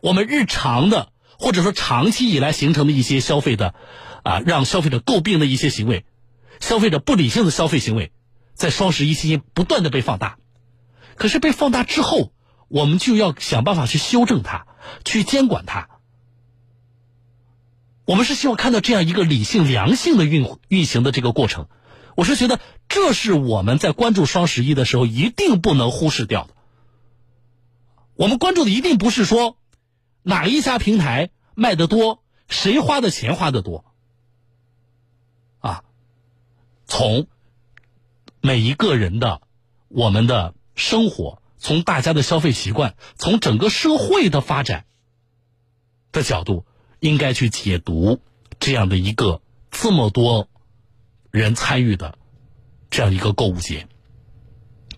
我们日常的或者说长期以来形成的一些消费的，啊，让消费者诟病的一些行为，消费者不理性的消费行为，在双十一期间不断的被放大。可是被放大之后，我们就要想办法去修正它，去监管它。我们是希望看到这样一个理性、良性的运运行的这个过程。我是觉得，这是我们在关注双十一的时候一定不能忽视掉的。我们关注的一定不是说哪一家平台卖的多，谁花的钱花的多，啊，从每一个人的我们的生活。从大家的消费习惯，从整个社会的发展的角度，应该去解读这样的一个这么多人参与的这样一个购物节。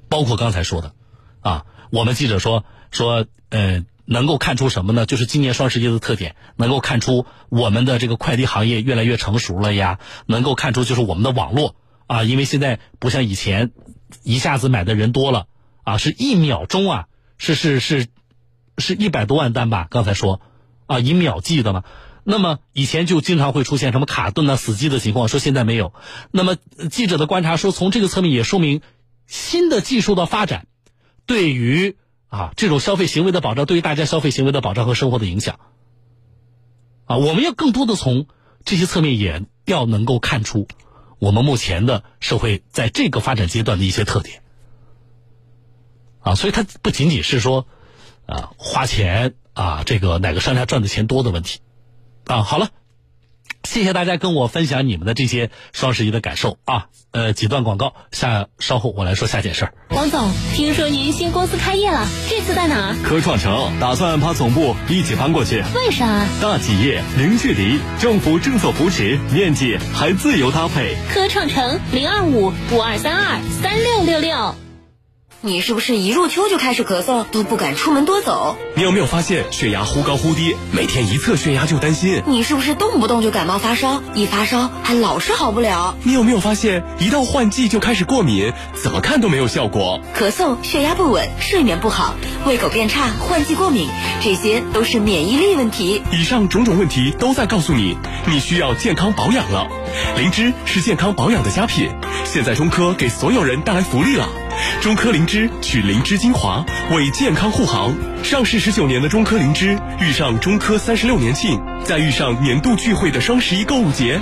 包括刚才说的啊，我们记者说说呃，能够看出什么呢？就是今年双十一的特点，能够看出我们的这个快递行业越来越成熟了呀，能够看出就是我们的网络啊，因为现在不像以前一下子买的人多了。啊，是一秒钟啊，是是是，是一百多万单吧？刚才说，啊，以秒计的嘛。那么以前就经常会出现什么卡顿啊、死机的情况，说现在没有。那么记者的观察说，从这个侧面也说明新的技术的发展对于啊这种消费行为的保障，对于大家消费行为的保障和生活的影响。啊，我们要更多的从这些侧面也要能够看出我们目前的社会在这个发展阶段的一些特点。啊，所以它不仅仅是说，啊，花钱啊，这个哪个商家赚的钱多的问题，啊，好了，谢谢大家跟我分享你们的这些双十一的感受啊，呃，几段广告，下稍后我来说下件事儿。王总，听说您新公司开业了，这次在哪儿？科创城，打算把总部一起搬过去。为啥？大企业零距离，政府政策扶持，面积还自由搭配。科创城零二五五二三二三六六六。你是不是一入秋就开始咳嗽，都不敢出门多走？你有没有发现血压忽高忽低，每天一测血压就担心？你是不是动不动就感冒发烧，一发烧还老是好不了？你有没有发现一到换季就开始过敏，怎么看都没有效果？咳嗽、血压不稳、睡眠不好、胃口变差、换季过敏，这些都是免疫力问题。以上种种问题都在告诉你，你需要健康保养了。灵芝是健康保养的佳品，现在中科给所有人带来福利了。中科灵芝取灵芝精华为健康护航，上市十九年的中科灵芝遇上中科三十六年庆，再遇上年度聚会的双十一购物节，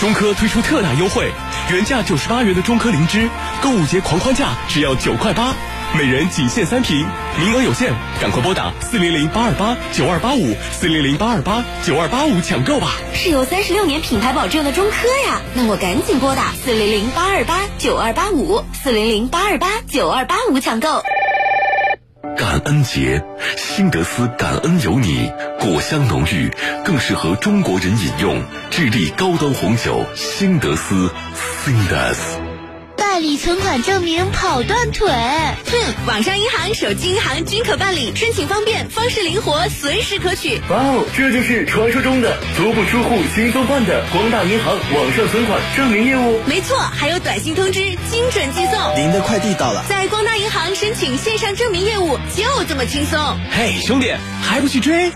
中科推出特大优惠，原价九十八元的中科灵芝，购物节狂欢价只要九块八。每人仅限三瓶，名额有限，赶快拨打四零零八二八九二八五四零零八二八九二八五抢购吧！是有三十六年品牌保证的中科呀，那我赶紧拨打四零零八二八九二八五四零零八二八九二八五抢购。感恩节，新德斯感恩有你，果香浓郁，更适合中国人饮用。智利高端红酒，新德斯 s i n d e s 办理存款证明跑断腿，哼！网上银行、手机银行均可办理，申请方便，方式灵活，随时可取。哇哦，这就是传说中的足不出户轻松办的光大银行网上存款证明业务。没错，还有短信通知，精准寄送。您的快递到了，在光大银行申请线上证明业务就这么轻松。嘿，兄弟，还不去追？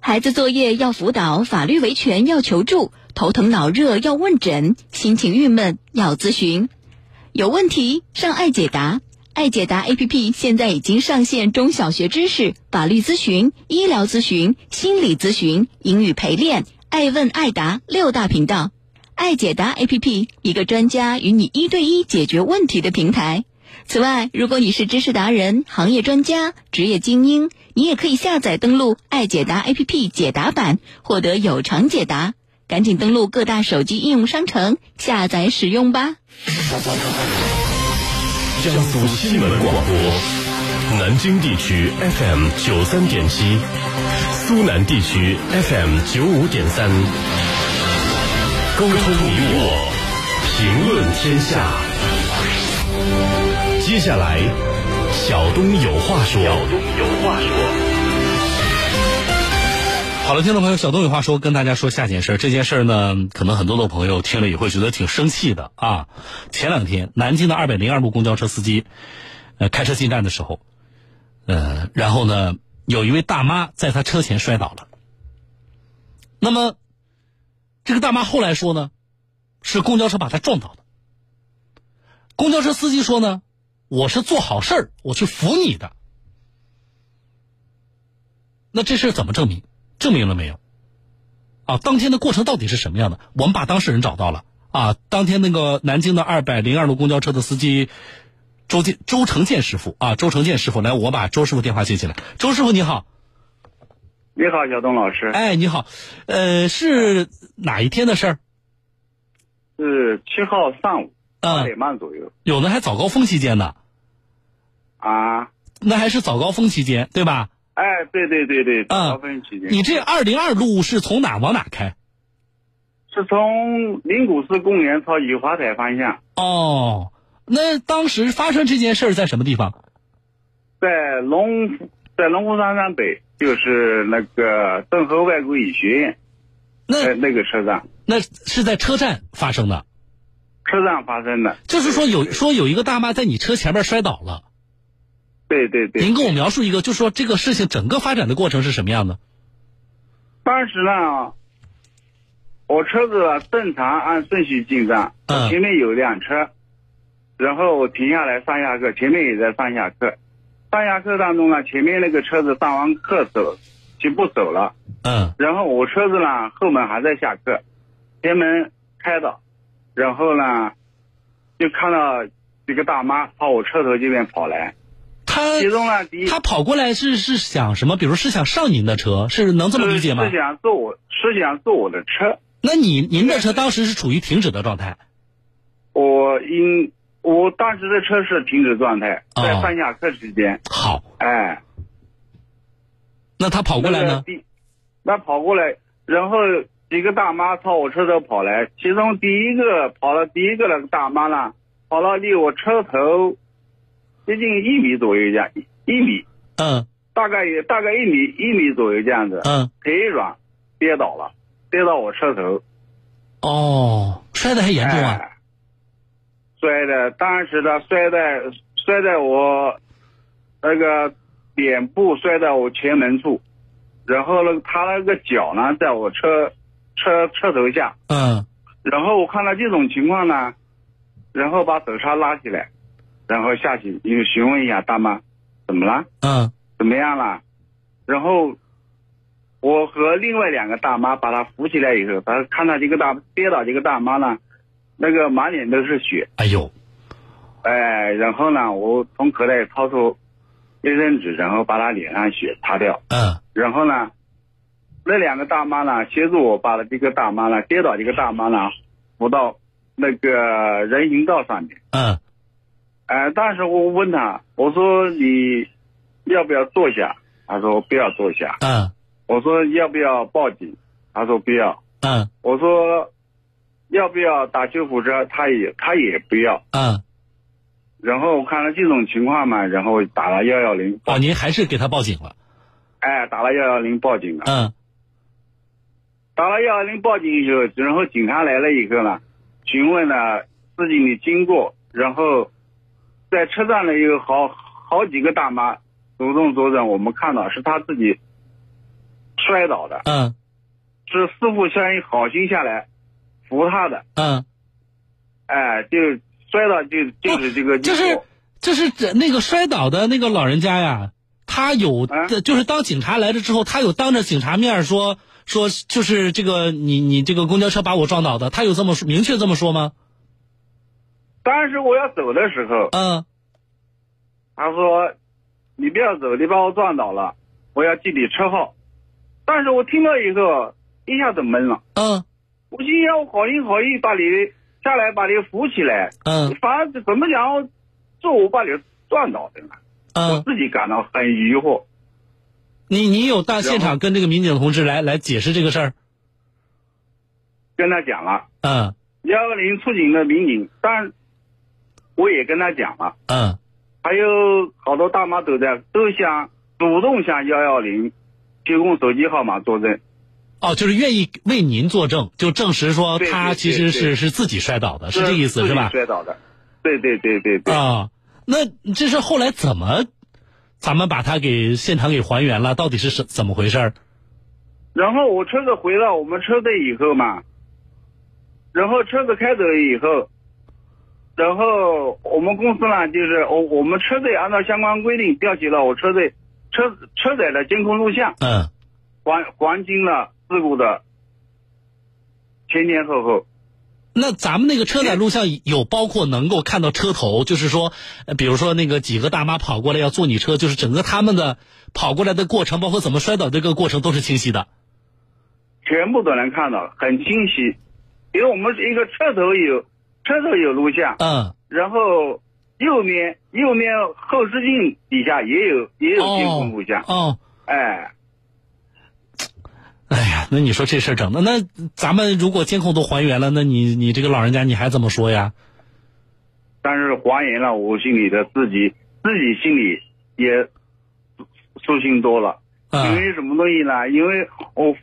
孩子作业要辅导，法律维权要求助，头疼脑热要问诊，心情郁闷要咨询。有问题上爱解答，爱解答 APP 现在已经上线中小学知识、法律咨询、医疗咨询、心理咨询、英语陪练、爱问爱答六大频道。爱解答 APP 一个专家与你一对一解决问题的平台。此外，如果你是知识达人、行业专家、职业精英，你也可以下载登录爱解答 APP 解答版，获得有偿解答。赶紧登录各大手机应用商城下载使用吧。江苏新闻广播，南京地区 FM 九三点七，苏南地区 FM 九五点三，沟通你我，评论天下。接下来，小东有话说。小东有话说。好了，听众朋友，小东有话说，跟大家说下件事。这件事呢，可能很多的朋友听了也会觉得挺生气的啊。前两天，南京的二百零二路公交车司机，呃，开车进站的时候，呃，然后呢，有一位大妈在他车前摔倒了。那么，这个大妈后来说呢，是公交车把她撞倒的。公交车司机说呢，我是做好事儿，我去扶你的。那这事怎么证明？证明了没有？啊，当天的过程到底是什么样的？我们把当事人找到了啊。当天那个南京的二百零二路公交车的司机周建周成建师傅啊，周成建师傅，来，我把周师傅电话接起来。周师傅你好，你好，小东老师。哎，你好，呃，是哪一天的事儿？是七号上午八点半左右。有的还早高峰期间呢。啊？那还是早高峰期间，对吧？哎，对对对对，高峰期间。你这二零二路是从哪往哪开？是从灵谷寺公园朝雨花台方向。哦，那当时发生这件事在什么地方？在龙在龙湖山山北，就是那个郑和外国语学院。那那个车站？那是在车站发生的。车站发生的。就是说有说有一个大妈在你车前面摔倒了。对对对，您跟我描述一个，就说这个事情整个发展的过程是什么样的？当时呢，我车子正常按顺序进站，前面有辆车，然后我停下来上下课，前面也在上下课。上下课当中呢，前面那个车子上完课走，就不走了。嗯。然后我车子呢，后门还在下课，前门开的，然后呢，就看到一个大妈朝我车头这边跑来。他他跑过来是是想什么？比如是想上您的车，是能这么理解吗？是想坐我，是想坐我的车。那你您的车当时是处于停止的状态？我因我当时的车是停止状态，在上下课之间。好，哎，那他跑过来呢？那跑过来，然后几个大妈朝我车头跑来，其中第一个跑了，第一个那个大妈呢，跑到离我车头。接近一米左右这样，一米，嗯，大概也大概一米一米左右这样子，嗯，腿软，跌倒了，跌到我车头，哦，摔的还严重啊，摔的当时他摔在摔在我那个脸部摔在我前门处，然后呢，他那个脚呢在我车车车头下，嗯，然后我看到这种情况呢，然后把手刹拉起来。然后下去又询问一下大妈，怎么了？嗯，怎么样了？然后我和另外两个大妈把她扶起来以后，她看到这个大跌倒这个大妈呢，那个满脸都是血。哎呦！哎，然后呢，我从口袋掏出卫生纸，然后把她脸上血擦掉。嗯。然后呢，那两个大妈呢，协助我把这个大妈呢跌倒这个大妈呢扶到那个人行道上面。嗯。哎，当时我问他，我说你要不要坐下？他说不要坐下。嗯。我说要不要报警？他说不要。嗯。我说要不要打救护车？他也他也不要。嗯。然后我看了这种情况嘛，然后打了幺幺零。哦，您还是给他报警了？哎，打了幺幺零报警了。嗯。打了幺幺零报警以后，然后警察来了以后呢，询问了事情的经过，然后。在车站里有好好几个大妈主动作证，我们看到是他自己摔倒的。嗯，是师傅相于好心下来扶他的。嗯，哎，就摔倒就就是这个就是就是这那个摔倒的那个老人家呀，他有的就是当警察来了之后，他有当着警察面说说，就是这个你你这个公交车把我撞倒的，他有这么说明确这么说吗？当时我要走的时候，嗯，他说你不要走，你把我撞倒了，我要记你车号。但是我听到以后一下子懵了，嗯，我心想我好心好意把你下来把你扶起来，嗯，反而怎么讲是我把你撞倒的呢？嗯，我自己感到很疑惑。你你有到现场跟这个民警同志来来解释这个事儿？跟他讲了，嗯，幺幺零出警的民警，但我也跟他讲了，嗯，还有好多大妈都在都想主动向幺幺零提供手机号码作证。哦，就是愿意为您作证，就证实说他其实是是自己摔倒的，是这意思是吧？摔倒的，对对对对对。啊，那这是后来怎么，咱们把他给现场给还原了？到底是什怎么回事？然后我车子回到我们车队以后嘛，然后车子开走以后，然后我们公司呢，就是我我们车队按照相关规定调取了我车队车车载的监控录像，嗯，还还清了事故的前前后后。那咱们那个车载录像有包括能够看到车头，就是说，比如说那个几个大妈跑过来要坐你车，就是整个他们的跑过来的过程，包括怎么摔倒这个过程都是清晰的。全部都能看到，很清晰。因为我们是一个车头有车头有录像，嗯，然后右面右面后视镜底下也有也有监控录像，哦，哎，哎呀，那你说这事儿整的，那咱们如果监控都还原了，那你你这个老人家你还怎么说呀？但是还原了，我心里的自己自己心里也舒心多了。嗯因为什么东西呢？因为我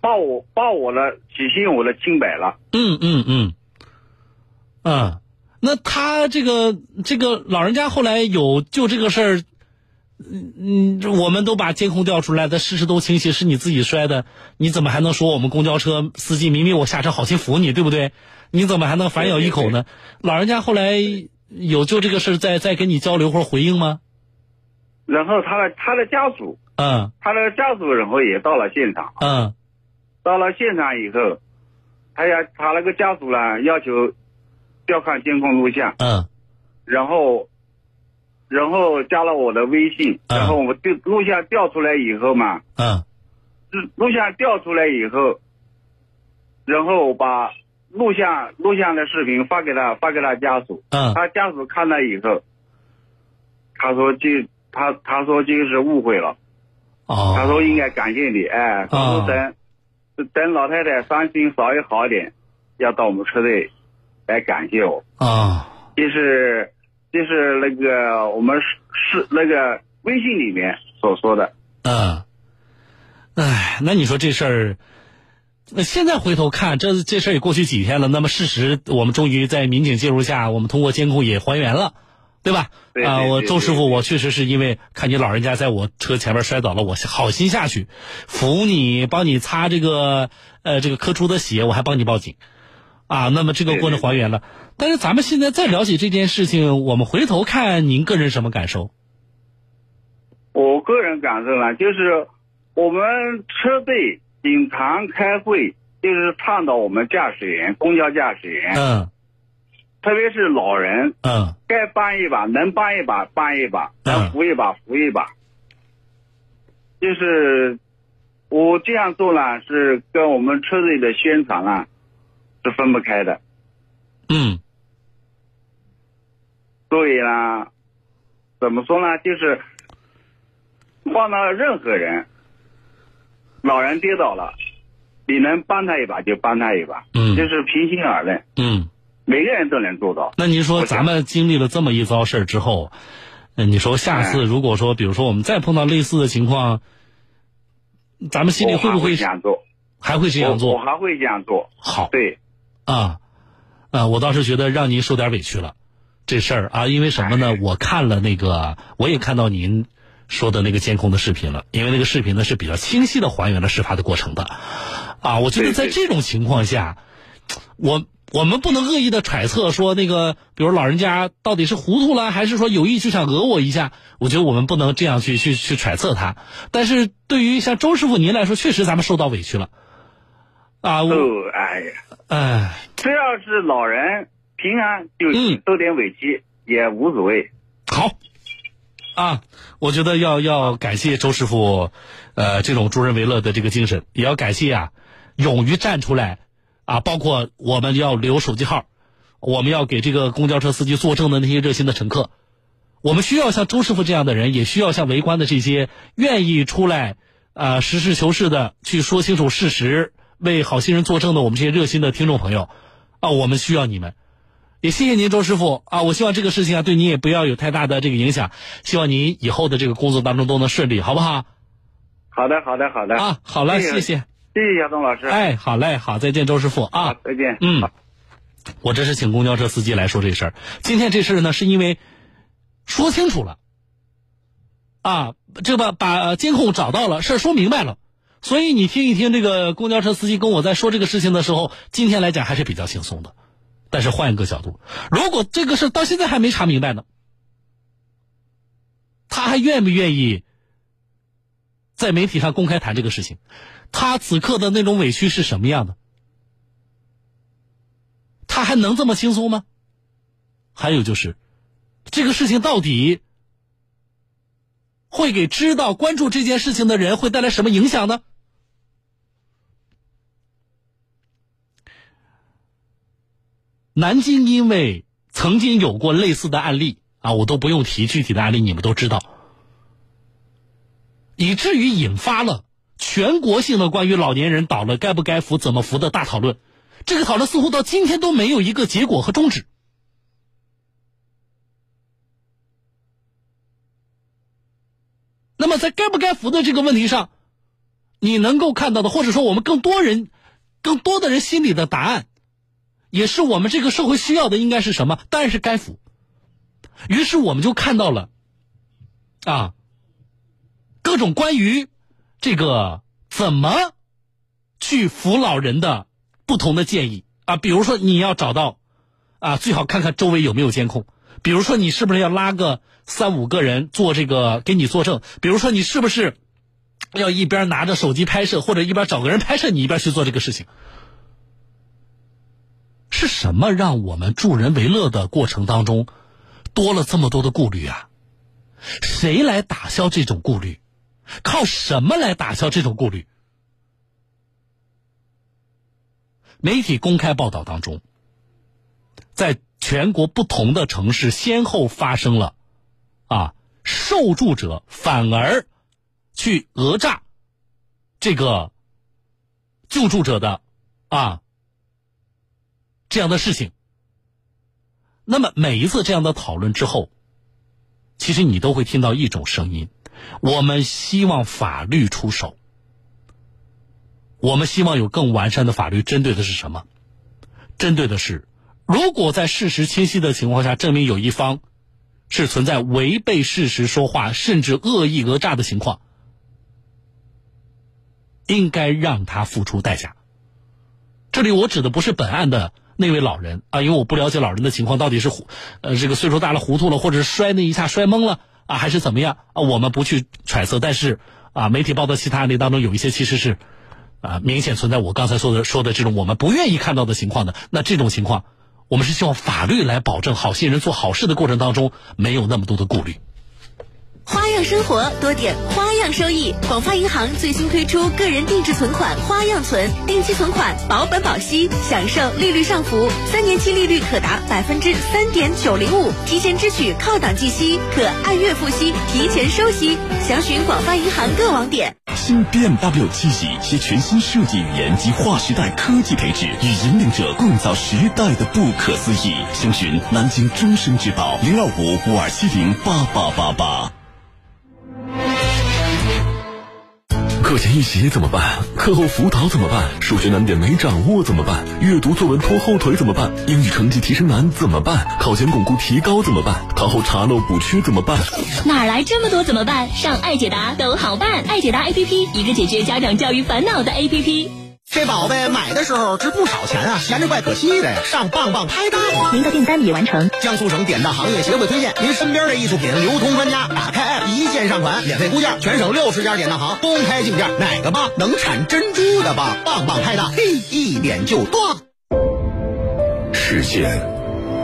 报我报我了体现我的清白了。嗯嗯嗯，嗯，那他这个这个老人家后来有就这个事儿，嗯嗯，我们都把监控调出来的事实都清晰，是你自己摔的，你怎么还能说我们公交车司机明明我下车好心扶你，对不对？你怎么还能反咬一口呢？老人家后来有就这个事儿再再跟你交流或者回应吗？然后他的他的家属，嗯他的家属然后也到了现场。嗯到了现场以后，他要他那个家属呢要求调看监控录像，嗯。然后然后加了我的微信，然后我们调录像调出来以后嘛，嗯。录像调出来以后，然后把录像录像的视频发给他发给他家属，嗯。他家属看了以后，他说这他他说这个是误会了，哦，他说应该感谢你，哎，他说等、等老太太伤心稍微好一点，要到我们车队来感谢我。啊，就是就是那个我们是是那个微信里面所说的。嗯，哎，那你说这事儿，那现在回头看，这这事儿也过去几天了。那么事实，我们终于在民警介入下，我们通过监控也还原了，对吧？对啊，我周师傅，我确实是因为看你老人家在我车前面摔倒了，我好心下去扶你，帮你擦这个呃这个磕出的血，我还帮你报警。啊，那么这个过程还原了，但是咱们现在再了解这件事情，我们回头看，您个人什么感受？我个人感受呢，就是我们车队经常开会，就是倡导我们驾驶员、公交驾驶员，嗯特别是老人，嗯该帮一把，能帮一把帮一把，能扶一把扶一把。就是我这样做呢，是跟我们车队的宣传啊是分不开的。嗯所以呢，怎么说呢？就是换到任何人，老人跌倒了，你能帮他一把就帮他一把，嗯就是平心而论，嗯。每个人都能做到。那您说，咱们经历了这么一遭事儿之后，嗯，你说下次如果说，比如说我们再碰到类似的情况，咱们心里会不会我还会这样做？还会这样做？我我还会这样做。好，对，啊，啊，我倒是觉得让您受点委屈了，这事儿啊，因为什么呢？我看了那个，我也看到您说的那个监控的视频了，因为那个视频呢是比较清晰的还原了事发的过程的，啊，我觉得在这种情况下，我。我们不能恶意的揣测说那个，比如老人家到底是糊涂了，还是说有意就想讹我一下？我觉得我们不能这样去去去揣测他。但是对于像周师傅您来说，确实咱们受到委屈了。啊，我哎呀，哎，只要是老人平安，就受点委屈也无所谓。好，啊，我觉得要要感谢周师傅，呃，这种助人为乐的这个精神，也要感谢啊，勇于站出来。啊，包括我们要留手机号，我们要给这个公交车司机作证的那些热心的乘客，我们需要像周师傅这样的人，也需要像围观的这些愿意出来啊实事求是的去说清楚事实、为好心人作证的我们这些热心的听众朋友啊，我们需要你们，也谢谢您周师傅啊，我希望这个事情啊对您也不要有太大的这个影响，希望您以后的这个工作当中都能顺利，好不好？好的，好的，好的啊，好了，谢谢。谢谢小东老师。哎，好嘞，好，再见，周师傅啊，再见。嗯，我这是请公交车司机来说这事儿。今天这事儿呢，是因为说清楚了，啊，这把把监控找到了，事儿说明白了，所以你听一听这个公交车司机跟我在说这个事情的时候，今天来讲还是比较轻松的。但是换一个角度，如果这个事到现在还没查明白呢，他还愿不愿意在媒体上公开谈这个事情？他此刻的那种委屈是什么样的？他还能这么轻松吗？还有就是，这个事情到底会给知道关注这件事情的人会带来什么影响呢？南京因为曾经有过类似的案例啊，我都不用提具体的案例，你们都知道，以至于引发了。全国性的关于老年人倒了该不该扶、怎么扶的大讨论，这个讨论似乎到今天都没有一个结果和终止。那么，在该不该扶的这个问题上，你能够看到的，或者说我们更多人、更多的人心里的答案，也是我们这个社会需要的，应该是什么？当然是该扶。于是我们就看到了，啊，各种关于。这个怎么去扶老人的不同的建议啊？比如说你要找到啊，最好看看周围有没有监控。比如说你是不是要拉个三五个人做这个给你作证？比如说你是不是要一边拿着手机拍摄，或者一边找个人拍摄你一边去做这个事情？是什么让我们助人为乐的过程当中多了这么多的顾虑啊？谁来打消这种顾虑？靠什么来打消这种顾虑？媒体公开报道当中，在全国不同的城市先后发生了，啊，受助者反而去讹诈这个救助者的啊这样的事情。那么每一次这样的讨论之后，其实你都会听到一种声音。我们希望法律出手，我们希望有更完善的法律。针对的是什么？针对的是，如果在事实清晰的情况下，证明有一方是存在违背事实说话，甚至恶意讹诈的情况，应该让他付出代价。这里我指的不是本案的那位老人啊，因为我不了解老人的情况，到底是糊呃这个岁数大了糊涂了，或者是摔那一下摔懵了。啊，还是怎么样啊？我们不去揣测，但是啊，媒体报道其他案例当中有一些其实是啊，明显存在我刚才说的说的这种我们不愿意看到的情况的。那这种情况，我们是希望法律来保证好心人做好事的过程当中没有那么多的顾虑。花样生活，多点花样收益。广发银行最新推出个人定制存款花样存，定期存款保本保息，享受利率上浮，三年期利率可达百分之三点九零五，提前支取靠档计息，可按月付息，提前收息。详询广发银行各网点。新 BMW 七系携全新设计语言及划时代科技配置，与引领者共造时代的不可思议。详询南京终身质保零二五五二七零八八八八。课前预习怎么办？课后辅导怎么办？数学难点没掌握怎么办？阅读作文拖后腿怎么办？英语成绩提升难怎么办？考前巩固提高怎么办？考后查漏补缺怎么办？哪来这么多怎么办？上爱解答都好办，爱解答 APP 一个解决家长教育烦恼的 APP。这宝贝买的时候值不少钱啊，闲着怪可惜的呀。上棒棒拍档，您的订单已完成。江苏省典当行业协会推荐，您身边的艺术品流通专家，打开 app 一键上传，免费估价，全省六十家典当行公开竞价，哪个棒能产珍珠的棒？棒棒拍档，嘿，一点就断。事件、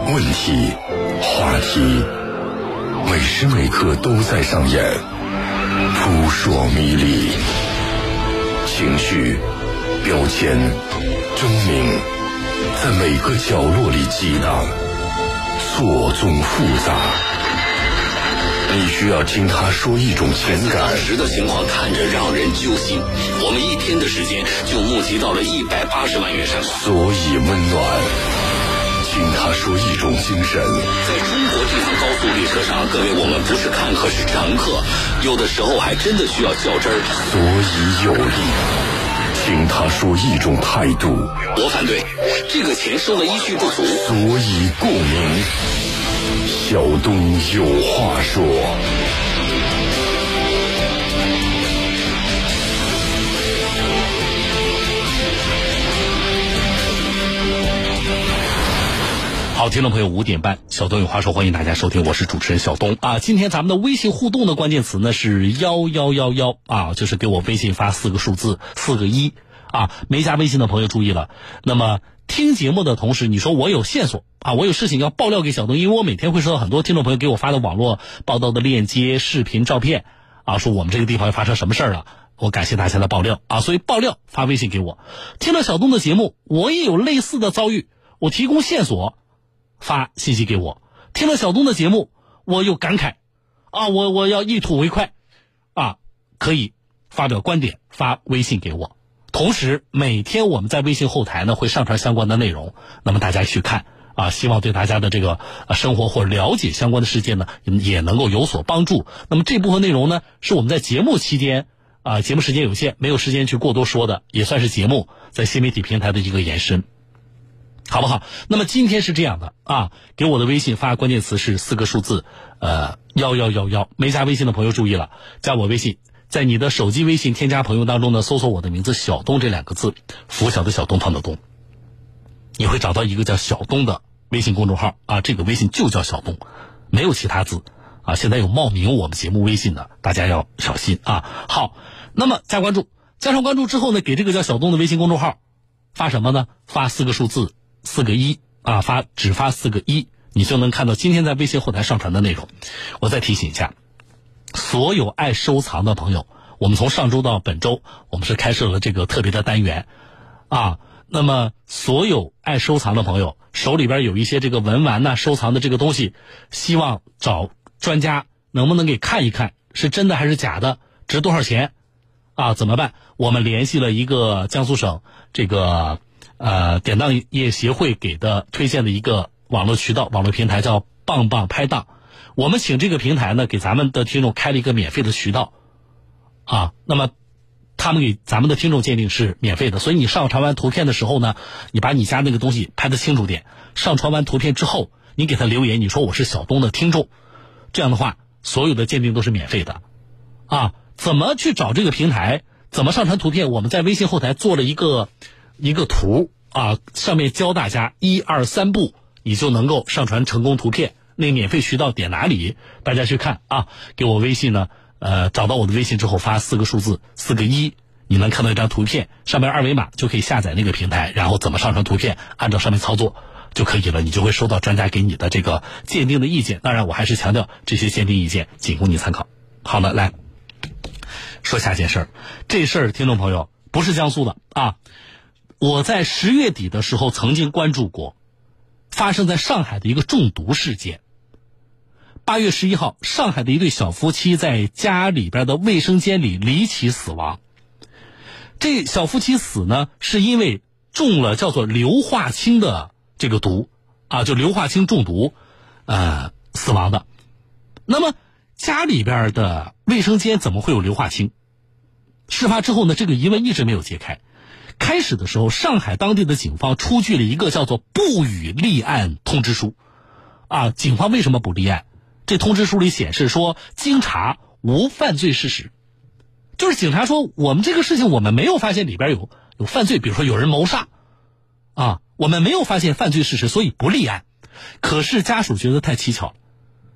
问题、话题，每时每刻都在上演，扑朔迷离，情绪。标签、争鸣，在每个角落里激荡，错综复杂。你需要听他说一种情感。时的情况看着让人揪心。我们一天的时间就募集到了一百八十万元善款。所以温暖，听他说一种精神。在中国这趟高速列车上，各位我们不是看客是乘客，有的时候还真的需要较真儿。所以有力。听他说一种态度，我反对，这个钱收的依据不足，所以共鸣。小东有话说。好，听众朋友，五点半，小东有话说，欢迎大家收听，我是主持人小东啊。今天咱们的微信互动的关键词呢是幺幺幺幺啊，就是给我微信发四个数字，四个一啊。没加微信的朋友注意了，那么听节目的同时，你说我有线索啊，我有事情要爆料给小东，因为我每天会收到很多听众朋友给我发的网络报道的链接、视频、照片啊，说我们这个地方发生什么事儿了，我感谢大家的爆料啊，所以爆料发微信给我。听了小东的节目，我也有类似的遭遇，我提供线索。发信息给我，听了小东的节目，我有感慨，啊，我我要一吐为快，啊，可以发表观点，发微信给我。同时，每天我们在微信后台呢会上传相关的内容，那么大家去看，啊，希望对大家的这个生活或了解相关的事件呢也能够有所帮助。那么这部分内容呢是我们在节目期间，啊，节目时间有限，没有时间去过多说的，也算是节目在新媒体平台的一个延伸。好不好？那么今天是这样的啊，给我的微信发关键词是四个数字，呃，幺幺幺幺。没加微信的朋友注意了，加我微信，在你的手机微信添加朋友当中呢，搜索我的名字小东这两个字，拂晓的小东方的东，你会找到一个叫小东的微信公众号啊，这个微信就叫小东，没有其他字啊。现在有冒名我们节目微信的，大家要小心啊。好，那么加关注，加上关注之后呢，给这个叫小东的微信公众号发什么呢？发四个数字。四个一啊，发只发四个一，你就能看到今天在微信后台上传的内容。我再提醒一下，所有爱收藏的朋友，我们从上周到本周，我们是开设了这个特别的单元啊。那么，所有爱收藏的朋友，手里边有一些这个文玩呐，收藏的这个东西，希望找专家能不能给看一看，是真的还是假的，值多少钱啊？怎么办？我们联系了一个江苏省这个。呃，典当业协会给的推荐的一个网络渠道、网络平台叫“棒棒拍档”。我们请这个平台呢，给咱们的听众开了一个免费的渠道，啊，那么他们给咱们的听众鉴定是免费的。所以你上传完图片的时候呢，你把你家那个东西拍的清楚点。上传完图片之后，你给他留言，你说我是小东的听众，这样的话，所有的鉴定都是免费的。啊，怎么去找这个平台？怎么上传图片？我们在微信后台做了一个。一个图啊，上面教大家一二三步，你就能够上传成功图片。那免费渠道点哪里？大家去看啊，给我微信呢，呃，找到我的微信之后发四个数字，四个一，你能看到一张图片，上面二维码就可以下载那个平台，然后怎么上传图片，按照上面操作就可以了，你就会收到专家给你的这个鉴定的意见。当然，我还是强调这些鉴定意见仅供你参考。好了，来说下件事儿，这事儿听众朋友不是江苏的啊。我在十月底的时候曾经关注过，发生在上海的一个中毒事件。八月十一号，上海的一对小夫妻在家里边的卫生间里离奇死亡。这小夫妻死呢，是因为中了叫做硫化氢的这个毒，啊，就硫化氢中毒，呃，死亡的。那么家里边的卫生间怎么会有硫化氢？事发之后呢，这个疑问一直没有解开。开始的时候，上海当地的警方出具了一个叫做“不予立案通知书”，啊，警方为什么不立案？这通知书里显示说，经查无犯罪事实，就是警察说我们这个事情我们没有发现里边有有犯罪，比如说有人谋杀，啊，我们没有发现犯罪事实，所以不立案。可是家属觉得太蹊跷，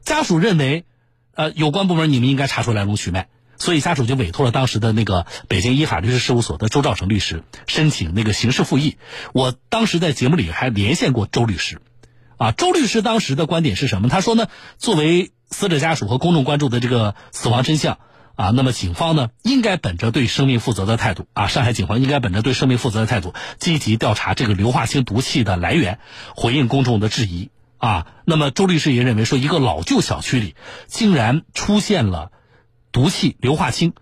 家属认为，呃，有关部门你们应该查出来龙去脉，所以家属就委托了当时的那个北京依法律师事务所的周兆成律师申请那个刑事复议。我当时在节目里还连线过周律师，啊，周律师当时的观点是什么？他说呢，作为死者家属和公众关注的这个死亡真相。啊，那么警方呢，应该本着对生命负责的态度啊，上海警方应该本着对生命负责的态度，积极调查这个硫化氢毒气的来源，回应公众的质疑啊。那么周律师也认为说，一个老旧小区里竟然出现了毒气硫化氢，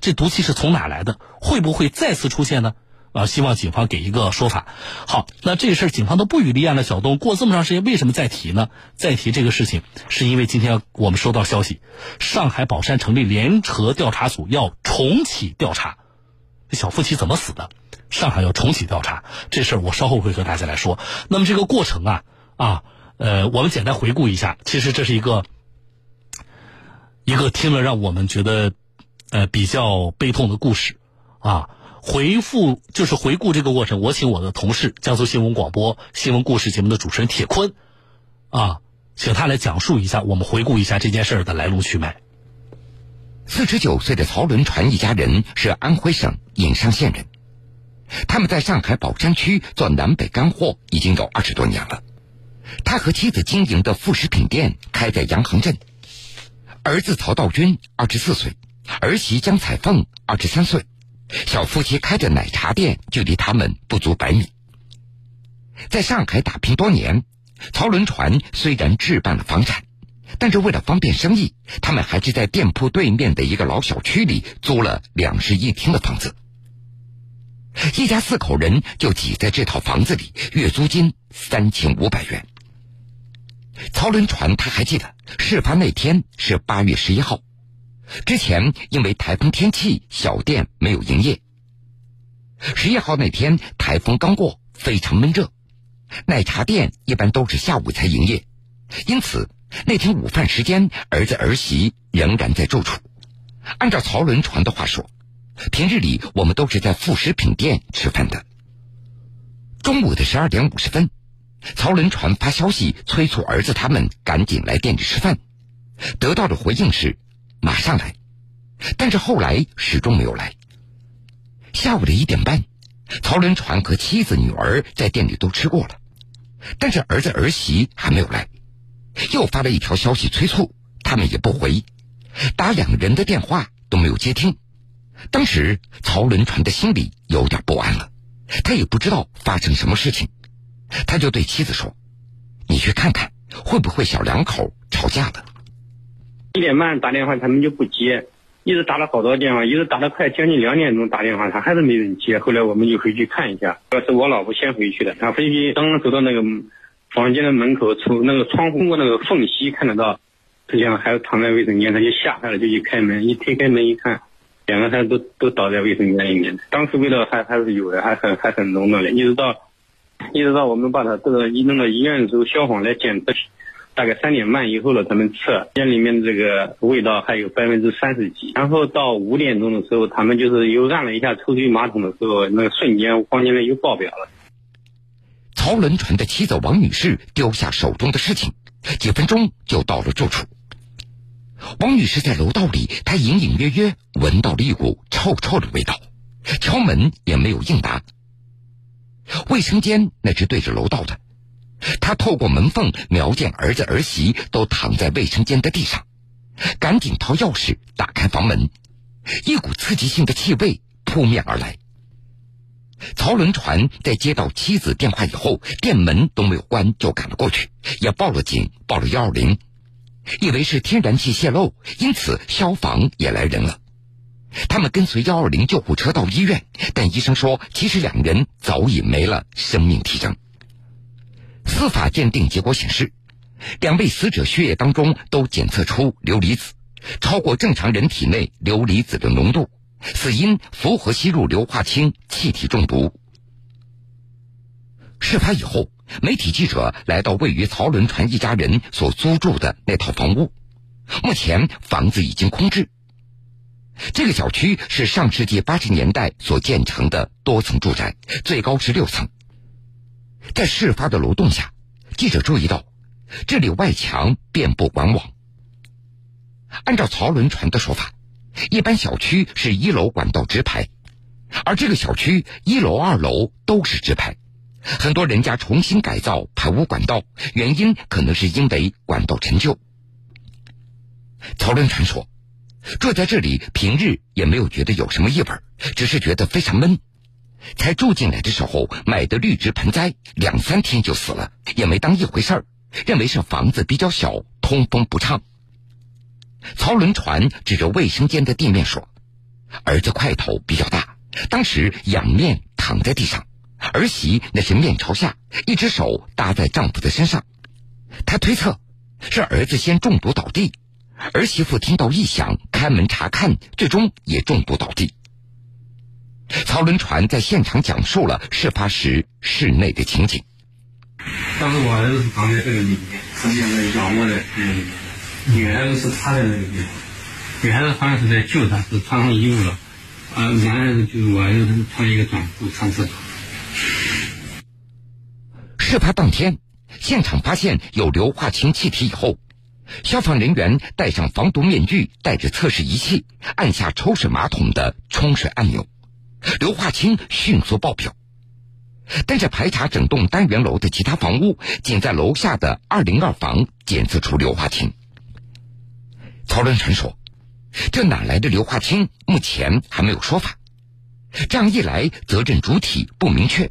这毒气是从哪来的？会不会再次出现呢？啊，希望警方给一个说法。好，那这个事儿警方都不予立案了。小东过这么长时间，为什么再提呢？再提这个事情，是因为今天我们收到消息，上海宝山成立联合调查组要重启调查，小夫妻怎么死的？上海要重启调查这事儿，我稍后会和大家来说。那么这个过程啊啊，呃，我们简单回顾一下，其实这是一个一个听了让我们觉得呃比较悲痛的故事啊。回复就是回顾这个过程，我请我的同事江苏新闻广播新闻故事节目的主持人铁坤，啊，请他来讲述一下，我们回顾一下这件事儿的来龙去脉。四十九岁的曹伦传一家人是安徽省颍上县人，他们在上海宝山区做南北干货已经有二十多年了。他和妻子经营的副食品店开在杨行镇，儿子曹道军二十四岁，儿媳江彩凤二十三岁。小夫妻开着奶茶店，距离他们不足百米。在上海打拼多年，曹轮船虽然置办了房产，但是为了方便生意，他们还是在店铺对面的一个老小区里租了两室一厅的房子。一家四口人就挤在这套房子里，月租金三千五百元。曹轮船他还记得，事发那天是八月十一号。之前因为台风天气，小店没有营业。十一号那天台风刚过，非常闷热，奶茶店一般都是下午才营业，因此那天午饭时间，儿子儿媳仍然在住处。按照曹轮船的话说，平日里我们都是在副食品店吃饭的。中午的十二点五十分，曹轮船发消息催促儿子他们赶紧来店里吃饭，得到的回应是。马上来，但是后来始终没有来。下午的一点半，曹轮船和妻子、女儿在店里都吃过了，但是儿子儿媳还没有来，又发了一条消息催促，他们也不回，打两人的电话都没有接听。当时曹轮船的心里有点不安了，他也不知道发生什么事情，他就对妻子说：“你去看看，会不会小两口吵架了。”一点半打电话，他们就不接，一直打了好多电话，一直打到快将近两点钟打电话，他还是没人接。后来我们就回去看一下，是我老婆先回去的。她回去刚刚走到那个房间的门口，从那个窗户过那个缝隙看得到，两个孩子躺在卫生间，他就吓坏了，就去开门，一推开门一看，两个孩子都都倒在卫生间里面。当时味道还还是有的，还很还很浓的嘞。一直到一直到我们把他这个一弄到医院的时候，消防来检测。大概三点半以后了，他们测店里面这个味道还有百分之三十几。然后到五点钟的时候，他们就是又按了一下抽水马桶的时候，那个瞬间房间里又爆表了。曹轮船的妻子王女士丢下手中的事情，几分钟就到了住处。王女士在楼道里，她隐隐约约闻到了一股臭臭的味道，敲门也没有应答。卫生间那是对着楼道的。他透过门缝瞄见儿子儿媳都躺在卫生间的地上，赶紧掏钥匙打开房门，一股刺激性的气味扑面而来。曹轮船在接到妻子电话以后，店门都没有关就赶了过去，也报了警，报了幺二零，以为是天然气泄漏，因此消防也来人了。他们跟随幺二零救护车到医院，但医生说，其实两人早已没了生命体征。司法鉴定结果显示，两位死者血液当中都检测出硫离子，超过正常人体内硫离子的浓度，死因符合吸入硫化氢气体中毒。事发以后，媒体记者来到位于曹伦船一家人所租住的那套房屋，目前房子已经空置。这个小区是上世纪八十年代所建成的多层住宅，最高是六层。在事发的楼栋下，记者注意到，这里外墙遍布管网。按照曹轮船的说法，一般小区是一楼管道直排，而这个小区一楼、二楼都是直排。很多人家重新改造排污管道，原因可能是因为管道陈旧。曹轮船说，住在这里平日也没有觉得有什么异味，只是觉得非常闷。才住进来的时候买的绿植盆栽，两三天就死了，也没当一回事儿，认为是房子比较小，通风不畅。曹轮船指着卫生间的地面说：“儿子块头比较大，当时仰面躺在地上，儿媳那是面朝下，一只手搭在丈夫的身上。他推测是儿子先中毒倒地，儿媳妇听到异响开门查看，最终也中毒倒地。”曹轮船在现场讲述了事发时室内的情景。当时我儿子是躺在这个里面，实际上是仰卧在这个里面，女孩子是趴在那个地方，女孩子好像是在救他，是穿上衣服了，啊，男孩子就是我儿子穿一个短裤上厕所。事发当天，现场发现有硫化氢气体以后，消防人员戴上防毒面具，带着测试仪器，按下抽水马桶的冲水按钮。硫化氢迅速爆表，但是排查整栋单元楼的其他房屋，仅在楼下的二零二房检测出硫化氢。曹伦成说：“这哪来的硫化氢？目前还没有说法。这样一来，责任主体不明确，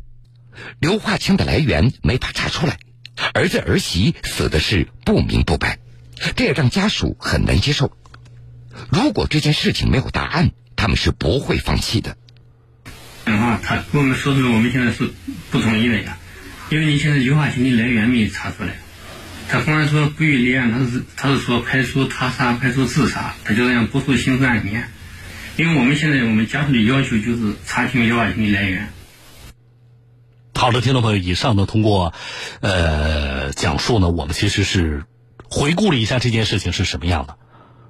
硫化氢的来源没法查出来，儿子儿媳死的是不明不白，这也让家属很难接受。如果这件事情没有答案，他们是不会放弃的。”啊，他跟我们说的我们现在是不同意的呀，因为你现在硫化氢的来源没查出来。他公安说不予立案，他是他是说排除他杀、排除自杀，他就这样不诉刑事案件。因为我们现在我们家属的要求就是查清硫化氢的来源。好的，听众朋友，以上呢通过呃讲述呢，我们其实是回顾了一下这件事情是什么样的。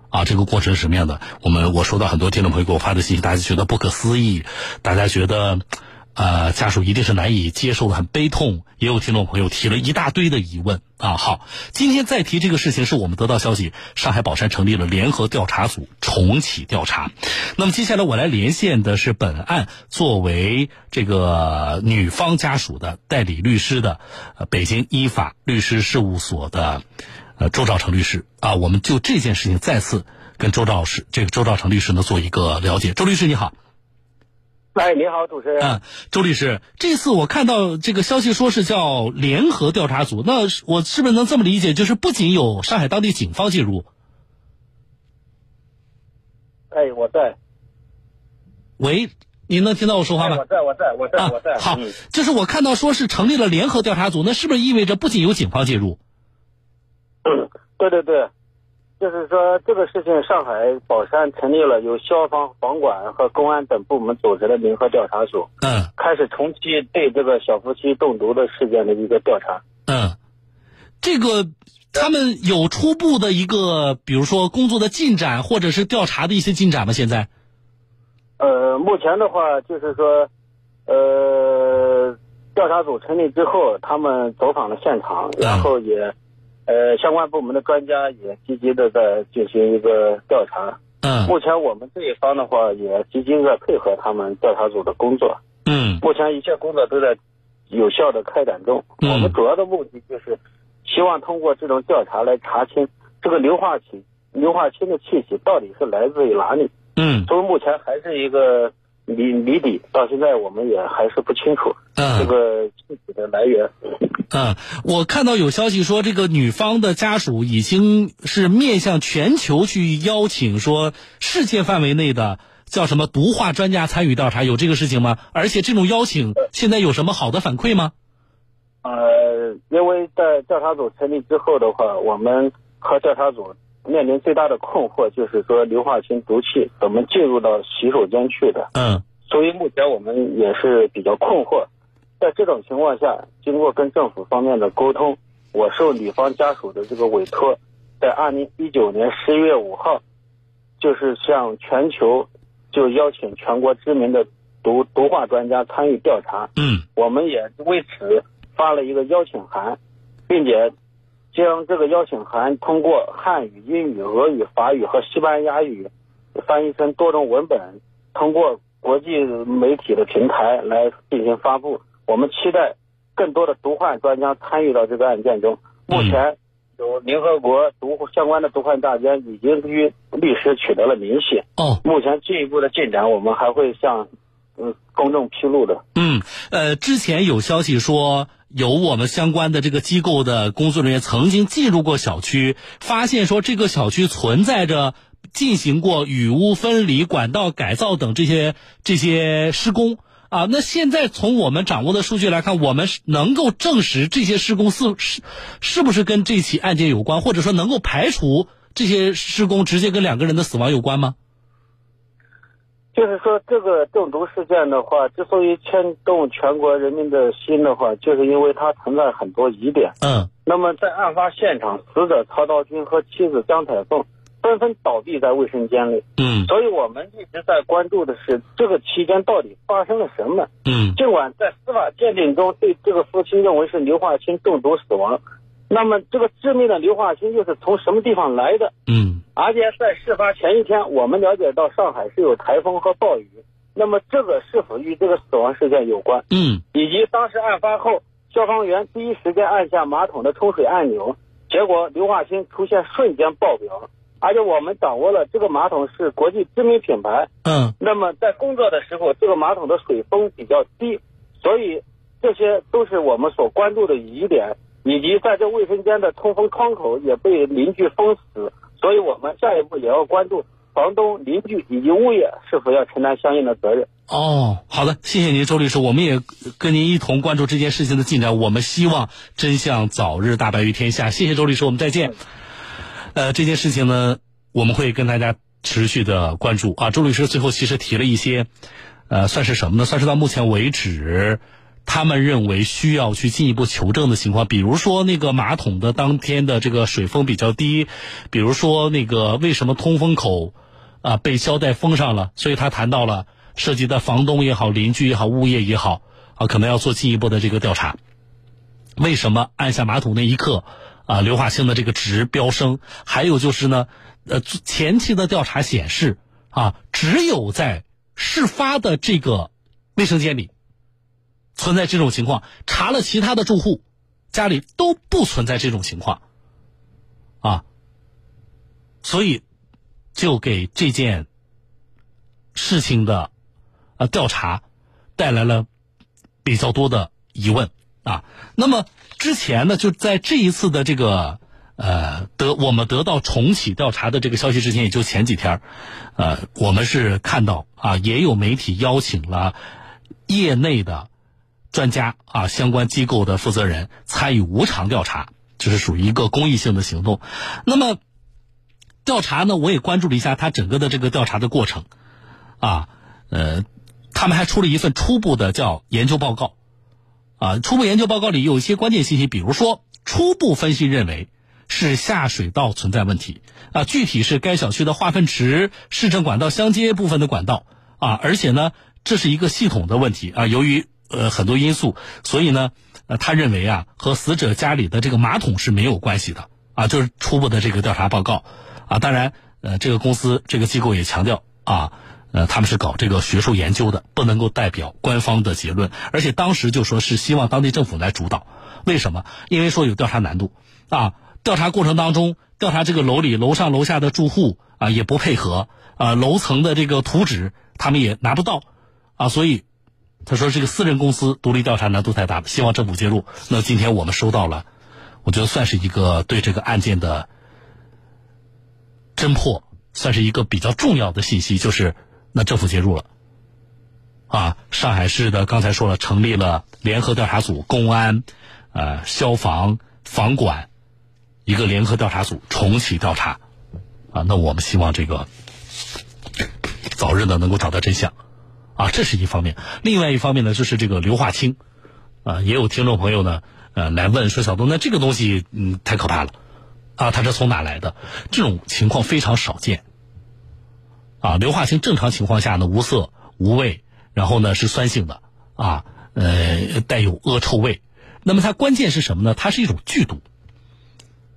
啊，这个过程是什么样的？我们我收到很多听众朋友给我发的信息，大家觉得不可思议，大家觉得，呃，家属一定是难以接受的，很悲痛。也有听众朋友提了一大堆的疑问啊。好，今天再提这个事情，是我们得到消息，上海宝山成立了联合调查组，重启调查。那么接下来我来连线的是本案作为这个女方家属的代理律师的，北京依法律师事务所的。呃，周兆成律师啊，我们就这件事情再次跟周兆师这个周兆成律师呢做一个了解。周律师你好，哎，你好，主持人。嗯，周律师，这次我看到这个消息说是叫联合调查组，那我是不是能这么理解，就是不仅有上海当地警方介入？哎，我在。喂，您能听到我说话吗？我在，我在，我在，我在。好，就是我看到说是成立了联合调查组，那是不是意味着不仅有警方介入？嗯，对对对，就是说这个事情，上海宝山成立了由消防、房管和公安等部门组织的联合调查组，嗯，开始重启对这个小夫妻中毒的事件的一个调查。嗯，这个他们有初步的一个，比如说工作的进展，或者是调查的一些进展吗？现在？呃，目前的话就是说，呃，调查组成立之后，他们走访了现场，然后也。呃，相关部门的专家也积极的在进行一个调查。嗯，目前我们这一方的话也积极在配合他们调查组的工作。嗯，目前一切工作都在有效的开展中。嗯，我们主要的目的就是希望通过这种调查来查清这个硫化氢、硫化氢的气体到底是来自于哪里。嗯，所以目前还是一个谜谜底，到现在我们也还是不清楚这个具体的来源。嗯，我看到有消息说，这个女方的家属已经是面向全球去邀请，说世界范围内的叫什么毒化专家参与调查，有这个事情吗？而且这种邀请现在有什么好的反馈吗？呃，因为在调查组成立之后的话，我们和调查组面临最大的困惑就是说硫化氢毒气怎么进入到洗手间去的？嗯，所以目前我们也是比较困惑。在这种情况下，经过跟政府方面的沟通，我受女方家属的这个委托，在二零一九年十一月五号，就是向全球就邀请全国知名的毒毒化专家参与调查。嗯，我们也为此发了一个邀请函，并且将这个邀请函通过汉语、英语、俄语、法语和西班牙语翻译成多种文本，通过国际媒体的平台来进行发布。我们期待更多的毒患专家参与到这个案件中。目前有联合国毒相关的毒患大家已经与律师取得了联系。哦，目前进一步的进展，我们还会向嗯公众披露的。嗯，呃，之前有消息说，有我们相关的这个机构的工作人员曾经进入过小区，发现说这个小区存在着进行过雨污分离、管道改造等这些这些施工啊。那现在从我们掌握的数据来看，我们能够证实这些施工是是是不是跟这起案件有关，或者说能够排除这些施工直接跟两个人的死亡有关吗？就是说，这个中毒事件的话，之所以牵动全国人民的心的话，就是因为它存在很多疑点。嗯。那么，在案发现场，死者曹道军和妻子江彩凤纷纷倒闭在卫生间里。嗯。所以我们一直在关注的是这个期间到底发生了什么。嗯。尽管在司法鉴定中对这个夫妻认为是硫化氢中毒死亡，那么这个致命的硫化氢又是从什么地方来的？嗯。而且在事发前一天，我们了解到上海是有台风和暴雨，那么这个是否与这个死亡事件有关？嗯，以及当时案发后，消防员第一时间按下马桶的冲水按钮，结果硫化氢出现瞬间爆表，而且我们掌握了这个马桶是国际知名品牌。嗯，那么在工作的时候，这个马桶的水封比较低，所以这些都是我们所关注的疑点，以及在这卫生间的通风窗口也被邻居封死。所以我们下一步也要关注房东、邻居以及物业是否要承担相应的责任。哦，好的，谢谢您，周律师，我们也跟您一同关注这件事情的进展。我们希望真相早日大白于天下。谢谢周律师，我们再见。呃，这件事情呢，我们会跟大家持续的关注啊。周律师最后其实提了一些，呃，算是什么呢？算是到目前为止。他们认为需要去进一步求证的情况，比如说那个马桶的当天的这个水封比较低，比如说那个为什么通风口啊被胶带封上了，所以他谈到了涉及的房东也好、邻居也好、物业也好啊，可能要做进一步的这个调查。为什么按下马桶那一刻啊硫化氢的这个值飙升？还有就是呢，呃，前期的调查显示啊，只有在事发的这个卫生间里。存在这种情况，查了其他的住户，家里都不存在这种情况，啊，所以就给这件事情的呃调查带来了比较多的疑问啊。那么之前呢，就在这一次的这个呃得我们得到重启调查的这个消息之前，也就前几天，呃，我们是看到啊，也有媒体邀请了业内的。专家啊，相关机构的负责人参与无偿调查，这是属于一个公益性的行动。那么，调查呢，我也关注了一下他整个的这个调查的过程，啊，呃，他们还出了一份初步的叫研究报告，啊，初步研究报告里有一些关键信息，比如说初步分析认为是下水道存在问题，啊，具体是该小区的化粪池、市政管道相接部分的管道，啊，而且呢，这是一个系统的问题，啊，由于呃，很多因素，所以呢，呃，他认为啊，和死者家里的这个马桶是没有关系的啊，就是初步的这个调查报告啊。当然，呃，这个公司这个机构也强调啊，呃，他们是搞这个学术研究的，不能够代表官方的结论。而且当时就说是希望当地政府来主导，为什么？因为说有调查难度啊，调查过程当中，调查这个楼里楼上楼下的住户啊也不配合啊，楼层的这个图纸他们也拿不到啊，所以。他说：“这个私人公司独立调查难度太大了，希望政府介入。”那今天我们收到了，我觉得算是一个对这个案件的侦破，算是一个比较重要的信息，就是那政府介入了。啊，上海市的刚才说了，成立了联合调查组，公安、呃消防、房管一个联合调查组重启调查。啊，那我们希望这个早日的能够找到真相。啊，这是一方面。另外一方面呢，就是这个硫化氢，啊，也有听众朋友呢，呃，来问说，小东，那这个东西，嗯，太可怕了，啊，它是从哪来的？这种情况非常少见，啊，硫化氢正常情况下呢无色无味，然后呢是酸性的啊，呃带有恶臭味。那么它关键是什么呢？它是一种剧毒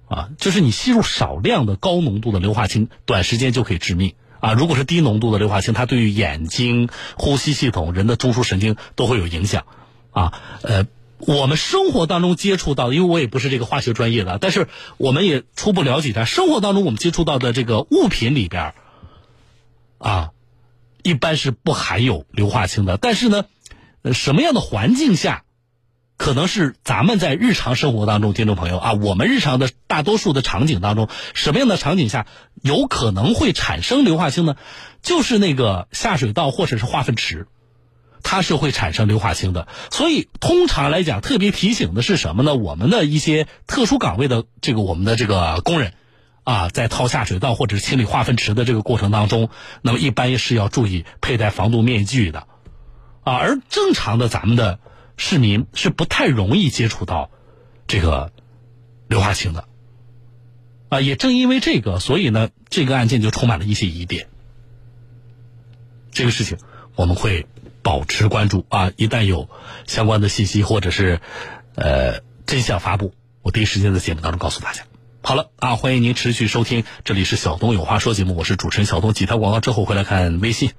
啊，就是你吸入少量的高浓度的硫化氢，短时间就可以致命啊。如果是低浓度的硫化氢，它对于眼睛、呼吸系统、人的中枢神经都会有影响啊。呃，我们生活当中接触到，因为我也不是这个化学专业的，但是我们也初步了解一下，生活当中我们接触到的这个物品里边啊，一般是不含有硫化氢的。但是呢，什么样的环境下？可能是咱们在日常生活当中，听众朋友啊，我们日常的大多数的场景当中，什么样的场景下有可能会产生硫化氢呢？就是那个下水道或者是化粪池，它是会产生硫化氢的。所以通常来讲，特别提醒的是什么呢？我们的一些特殊岗位的这个我们的这个工人啊，在掏下水道或者是清理化粪池的这个过程当中，那么一般是要注意佩戴防毒面具的啊。而正常的咱们的。市民是不太容易接触到这个硫化氢的啊，也正因为这个，所以呢，这个案件就充满了一些疑点。这个事情我们会保持关注啊，一旦有相关的信息或者是呃真相发布，我第一时间在节目当中告诉大家。好了啊，欢迎您持续收听，这里是小东有话说节目，我是主持人小东。几条广告之后回来看微信。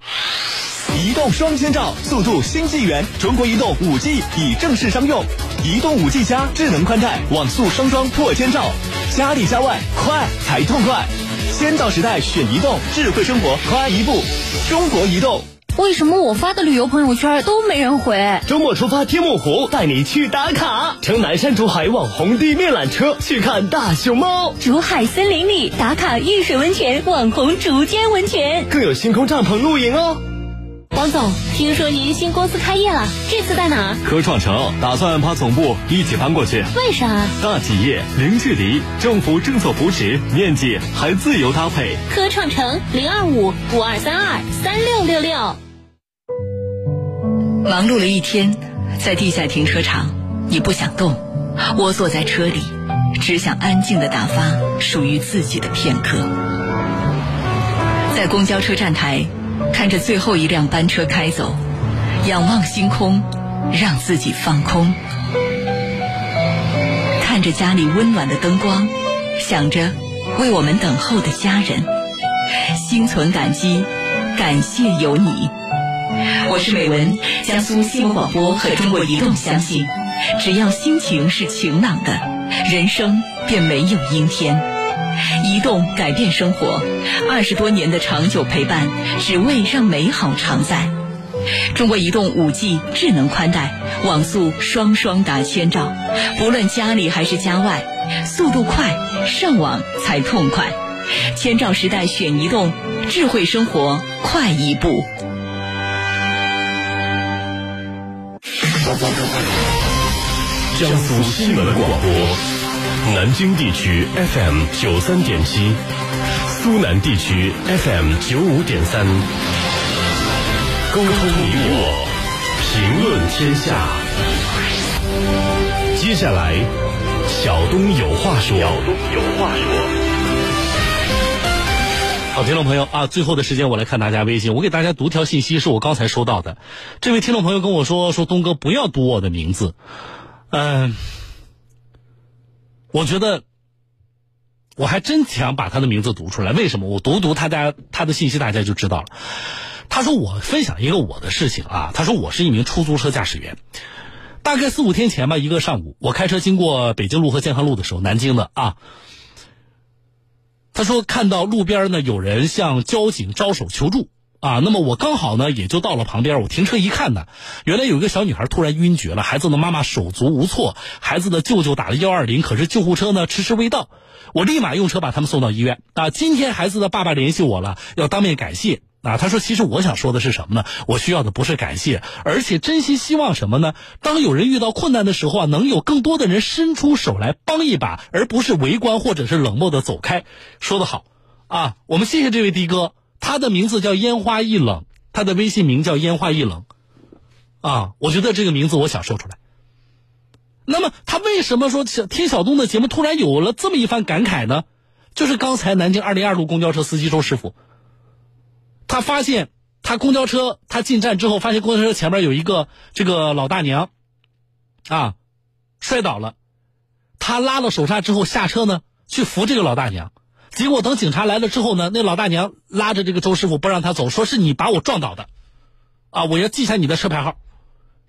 移动双千兆，速度新纪元，中国移动五 G 已正式商用。移动五 G 加智能宽带，网速双双破千兆，家里家外快才痛快。先到时代选移动，智慧生活快一步。中国移动。为什么我发的旅游朋友圈都没人回？周末出发天目湖，带你去打卡，乘南山竹海网红地面缆车去看大熊猫。竹海森林里打卡玉水温泉，网红竹间温泉，更有星空帐篷露营哦。王总，听说您新公司开业了，这次在哪？科创城，打算把总部一起搬过去。为啥？大企业零距离，政府政策扶持，面积还自由搭配。科创城零二五五二三二三六六六。忙碌了一天，在地下停车场，你不想动，窝坐在车里，只想安静的打发属于自己的片刻。在公交车站台。看着最后一辆班车开走，仰望星空，让自己放空；看着家里温暖的灯光，想着为我们等候的家人，心存感激，感谢有你。我是美文，江苏新闻广播和中国移动相信，只要心情是晴朗的，人生便没有阴天。移动改变生活，二十多年的长久陪伴，只为让美好常在。中国移动五 G 智能宽带，网速双双达千兆，不论家里还是家外，速度快，上网才痛快。千兆时代选移动，智慧生活快一步。江苏新闻广播。南京地区 FM 九三点七，苏南地区 FM 九五点三，沟通你我，评论天下。接下来，小东有话说。小东有话说。好，听众朋友啊，最后的时间我来看大家微信，我给大家读条信息，是我刚才收到的。这位听众朋友跟我说，说东哥不要读我的名字，嗯。我觉得，我还真想把他的名字读出来。为什么？我读读他家他的信息，大家就知道了。他说：“我分享一个我的事情啊。”他说：“我是一名出租车驾驶员。大概四五天前吧，一个上午，我开车经过北京路和健康路的时候，南京的啊。他说看到路边呢有人向交警招手求助。”啊，那么我刚好呢，也就到了旁边。我停车一看呢，原来有一个小女孩突然晕厥了，孩子的妈妈手足无措，孩子的舅舅打了幺二零，可是救护车呢迟迟未到。我立马用车把他们送到医院。啊，今天孩子的爸爸联系我了，要当面感谢。啊，他说，其实我想说的是什么呢？我需要的不是感谢，而且真心希望什么呢？当有人遇到困难的时候啊，能有更多的人伸出手来帮一把，而不是围观或者是冷漠的走开。说得好，啊，我们谢谢这位的哥。他的名字叫烟花易冷，他的微信名叫烟花易冷，啊，我觉得这个名字我想说出来。那么他为什么说听小东的节目突然有了这么一番感慨呢？就是刚才南京二零二路公交车司机周师傅。他发现他公交车他进站之后，发现公交车前面有一个这个老大娘，啊，摔倒了。他拉了手刹之后下车呢，去扶这个老大娘。结果等警察来了之后呢，那老大娘拉着这个周师傅不让他走，说是你把我撞倒的，啊，我要记下你的车牌号。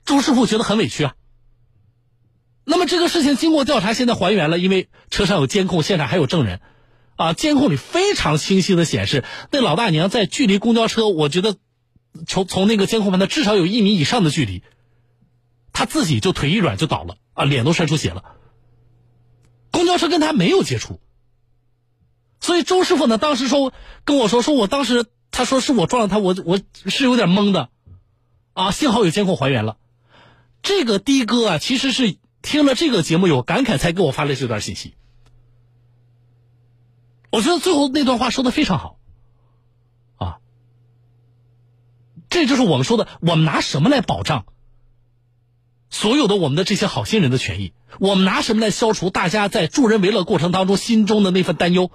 周师傅觉得很委屈啊。那么这个事情经过调查，现在还原了，因为车上有监控，现场还有证人，啊，监控里非常清晰的显示，那老大娘在距离公交车，我觉得从从那个监控判断至少有一米以上的距离，她自己就腿一软就倒了，啊，脸都摔出血了。公交车跟他没有接触，所以周师傅呢，当时说跟我说，说我当时他说是我撞了他，我我是有点懵的，啊，幸好有监控还原了。这个的哥啊，其实是听了这个节目有感慨，才给我发了这段信息。我觉得最后那段话说的非常好，啊，这就是我们说的，我们拿什么来保障？所有的我们的这些好心人的权益，我们拿什么来消除大家在助人为乐过程当中心中的那份担忧？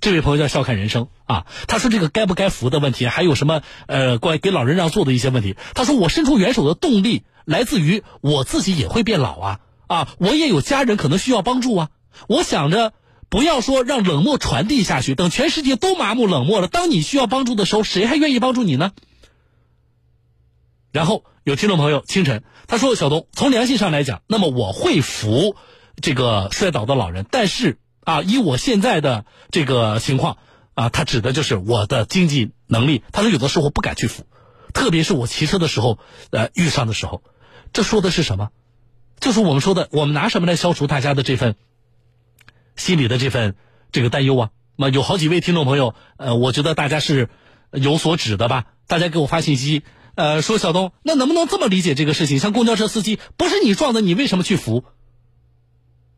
这位朋友叫笑看人生啊，他说这个该不该扶的问题，还有什么呃关于给老人让座的一些问题。他说我伸出援手的动力来自于我自己也会变老啊啊，我也有家人可能需要帮助啊。我想着不要说让冷漠传递下去，等全世界都麻木冷漠了，当你需要帮助的时候，谁还愿意帮助你呢？然后有听众朋友清晨他说：“小东，从良心上来讲，那么我会扶这个摔倒的老人，但是啊，以我现在的这个情况啊，他指的就是我的经济能力。他说有的时候不敢去扶，特别是我骑车的时候，呃，遇上的时候，这说的是什么？就是我们说的，我们拿什么来消除大家的这份心里的这份这个担忧啊？那有好几位听众朋友，呃，我觉得大家是有所指的吧？大家给我发信息。”呃，说小东，那能不能这么理解这个事情？像公交车司机，不是你撞的，你为什么去扶？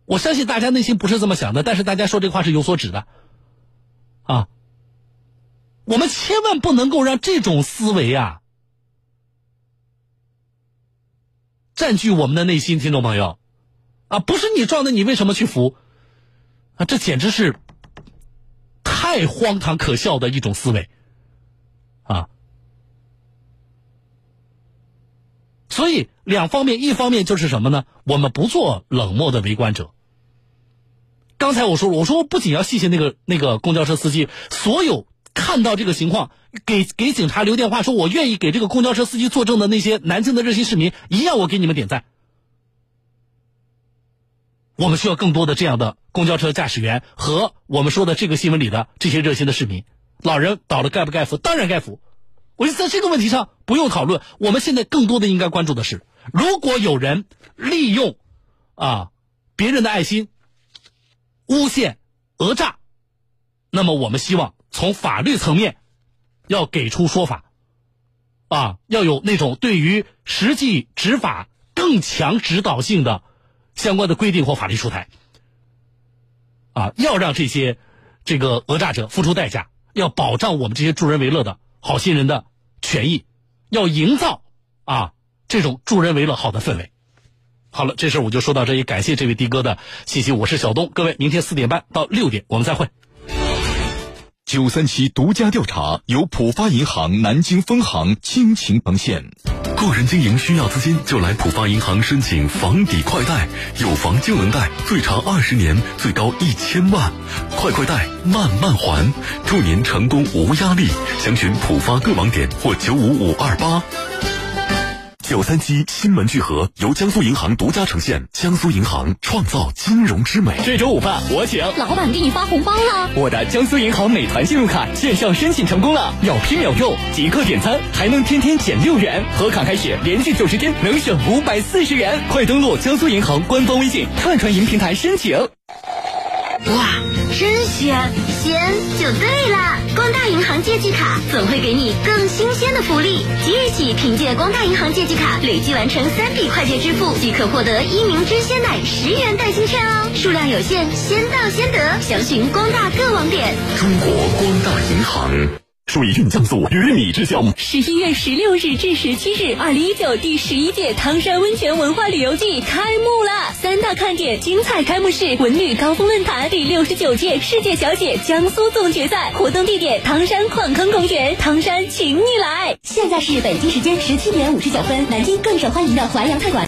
我相信大家内心不是这么想的，但是大家说这话是有所指的，啊，我们千万不能够让这种思维啊占据我们的内心，听众朋友，啊，不是你撞的，你为什么去扶？啊，这简直是太荒唐可笑的一种思维，啊。所以两方面，一方面就是什么呢？我们不做冷漠的围观者。刚才我说了，我说不仅要谢谢那个那个公交车司机，所有看到这个情况给给警察留电话说我愿意给这个公交车司机作证的那些南京的热心市民，一样我给你们点赞。我们需要更多的这样的公交车驾驶员和我们说的这个新闻里的这些热心的市民。老人倒了该不该扶？当然该扶。我觉得在这个问题上不用讨论，我们现在更多的应该关注的是，如果有人利用啊别人的爱心诬陷、讹诈，那么我们希望从法律层面要给出说法，啊，要有那种对于实际执法更强指导性的相关的规定或法律出台，啊，要让这些这个讹诈者付出代价，要保障我们这些助人为乐的。好心人的权益，要营造啊这种助人为乐好的氛围。好了，这事我就说到这里，感谢这位的哥的信息，我是小东，各位，明天四点半到六点我们再会。九三七独家调查由浦发银行南京分行倾情呈现。个人经营需要资金，就来浦发银行申请房抵快贷，有房就能贷，最长二十年，最高一千万，快快贷，慢慢还，祝您成功无压力。详询浦发各网点或九五五二八。九三七新闻聚合由江苏银行独家呈现，江苏银行创造金融之美。这周午饭我请。老板给你发红包了。我的江苏银行美团信用卡线上申请成功了，秒批秒用，即刻点餐，还能天天减六元，和卡开始连续九十天能省五百四十元。快登录江苏银行官方微信串串银平台申请。哇，真鲜！鲜就对了，光大银行借记卡总会给你更新鲜的福利。即日起，凭借光大银行借记卡累计完成三笔快捷支付，即可获得一名真鲜奶十元代金券哦，数量有限，先到先得。详询光大各网点。中国光大银行。水韵江苏，与你之乡。十一月十六日至十七日，二零一九第十一届唐山温泉文化旅游季开幕了！三大看点：精彩开幕式、文旅高峰论坛、第六十九届世界小姐江苏总决赛。活动地点：唐山矿坑公园。唐山，请你来！现在是北京时间十七点五十九分，南京更受欢迎的淮扬菜馆。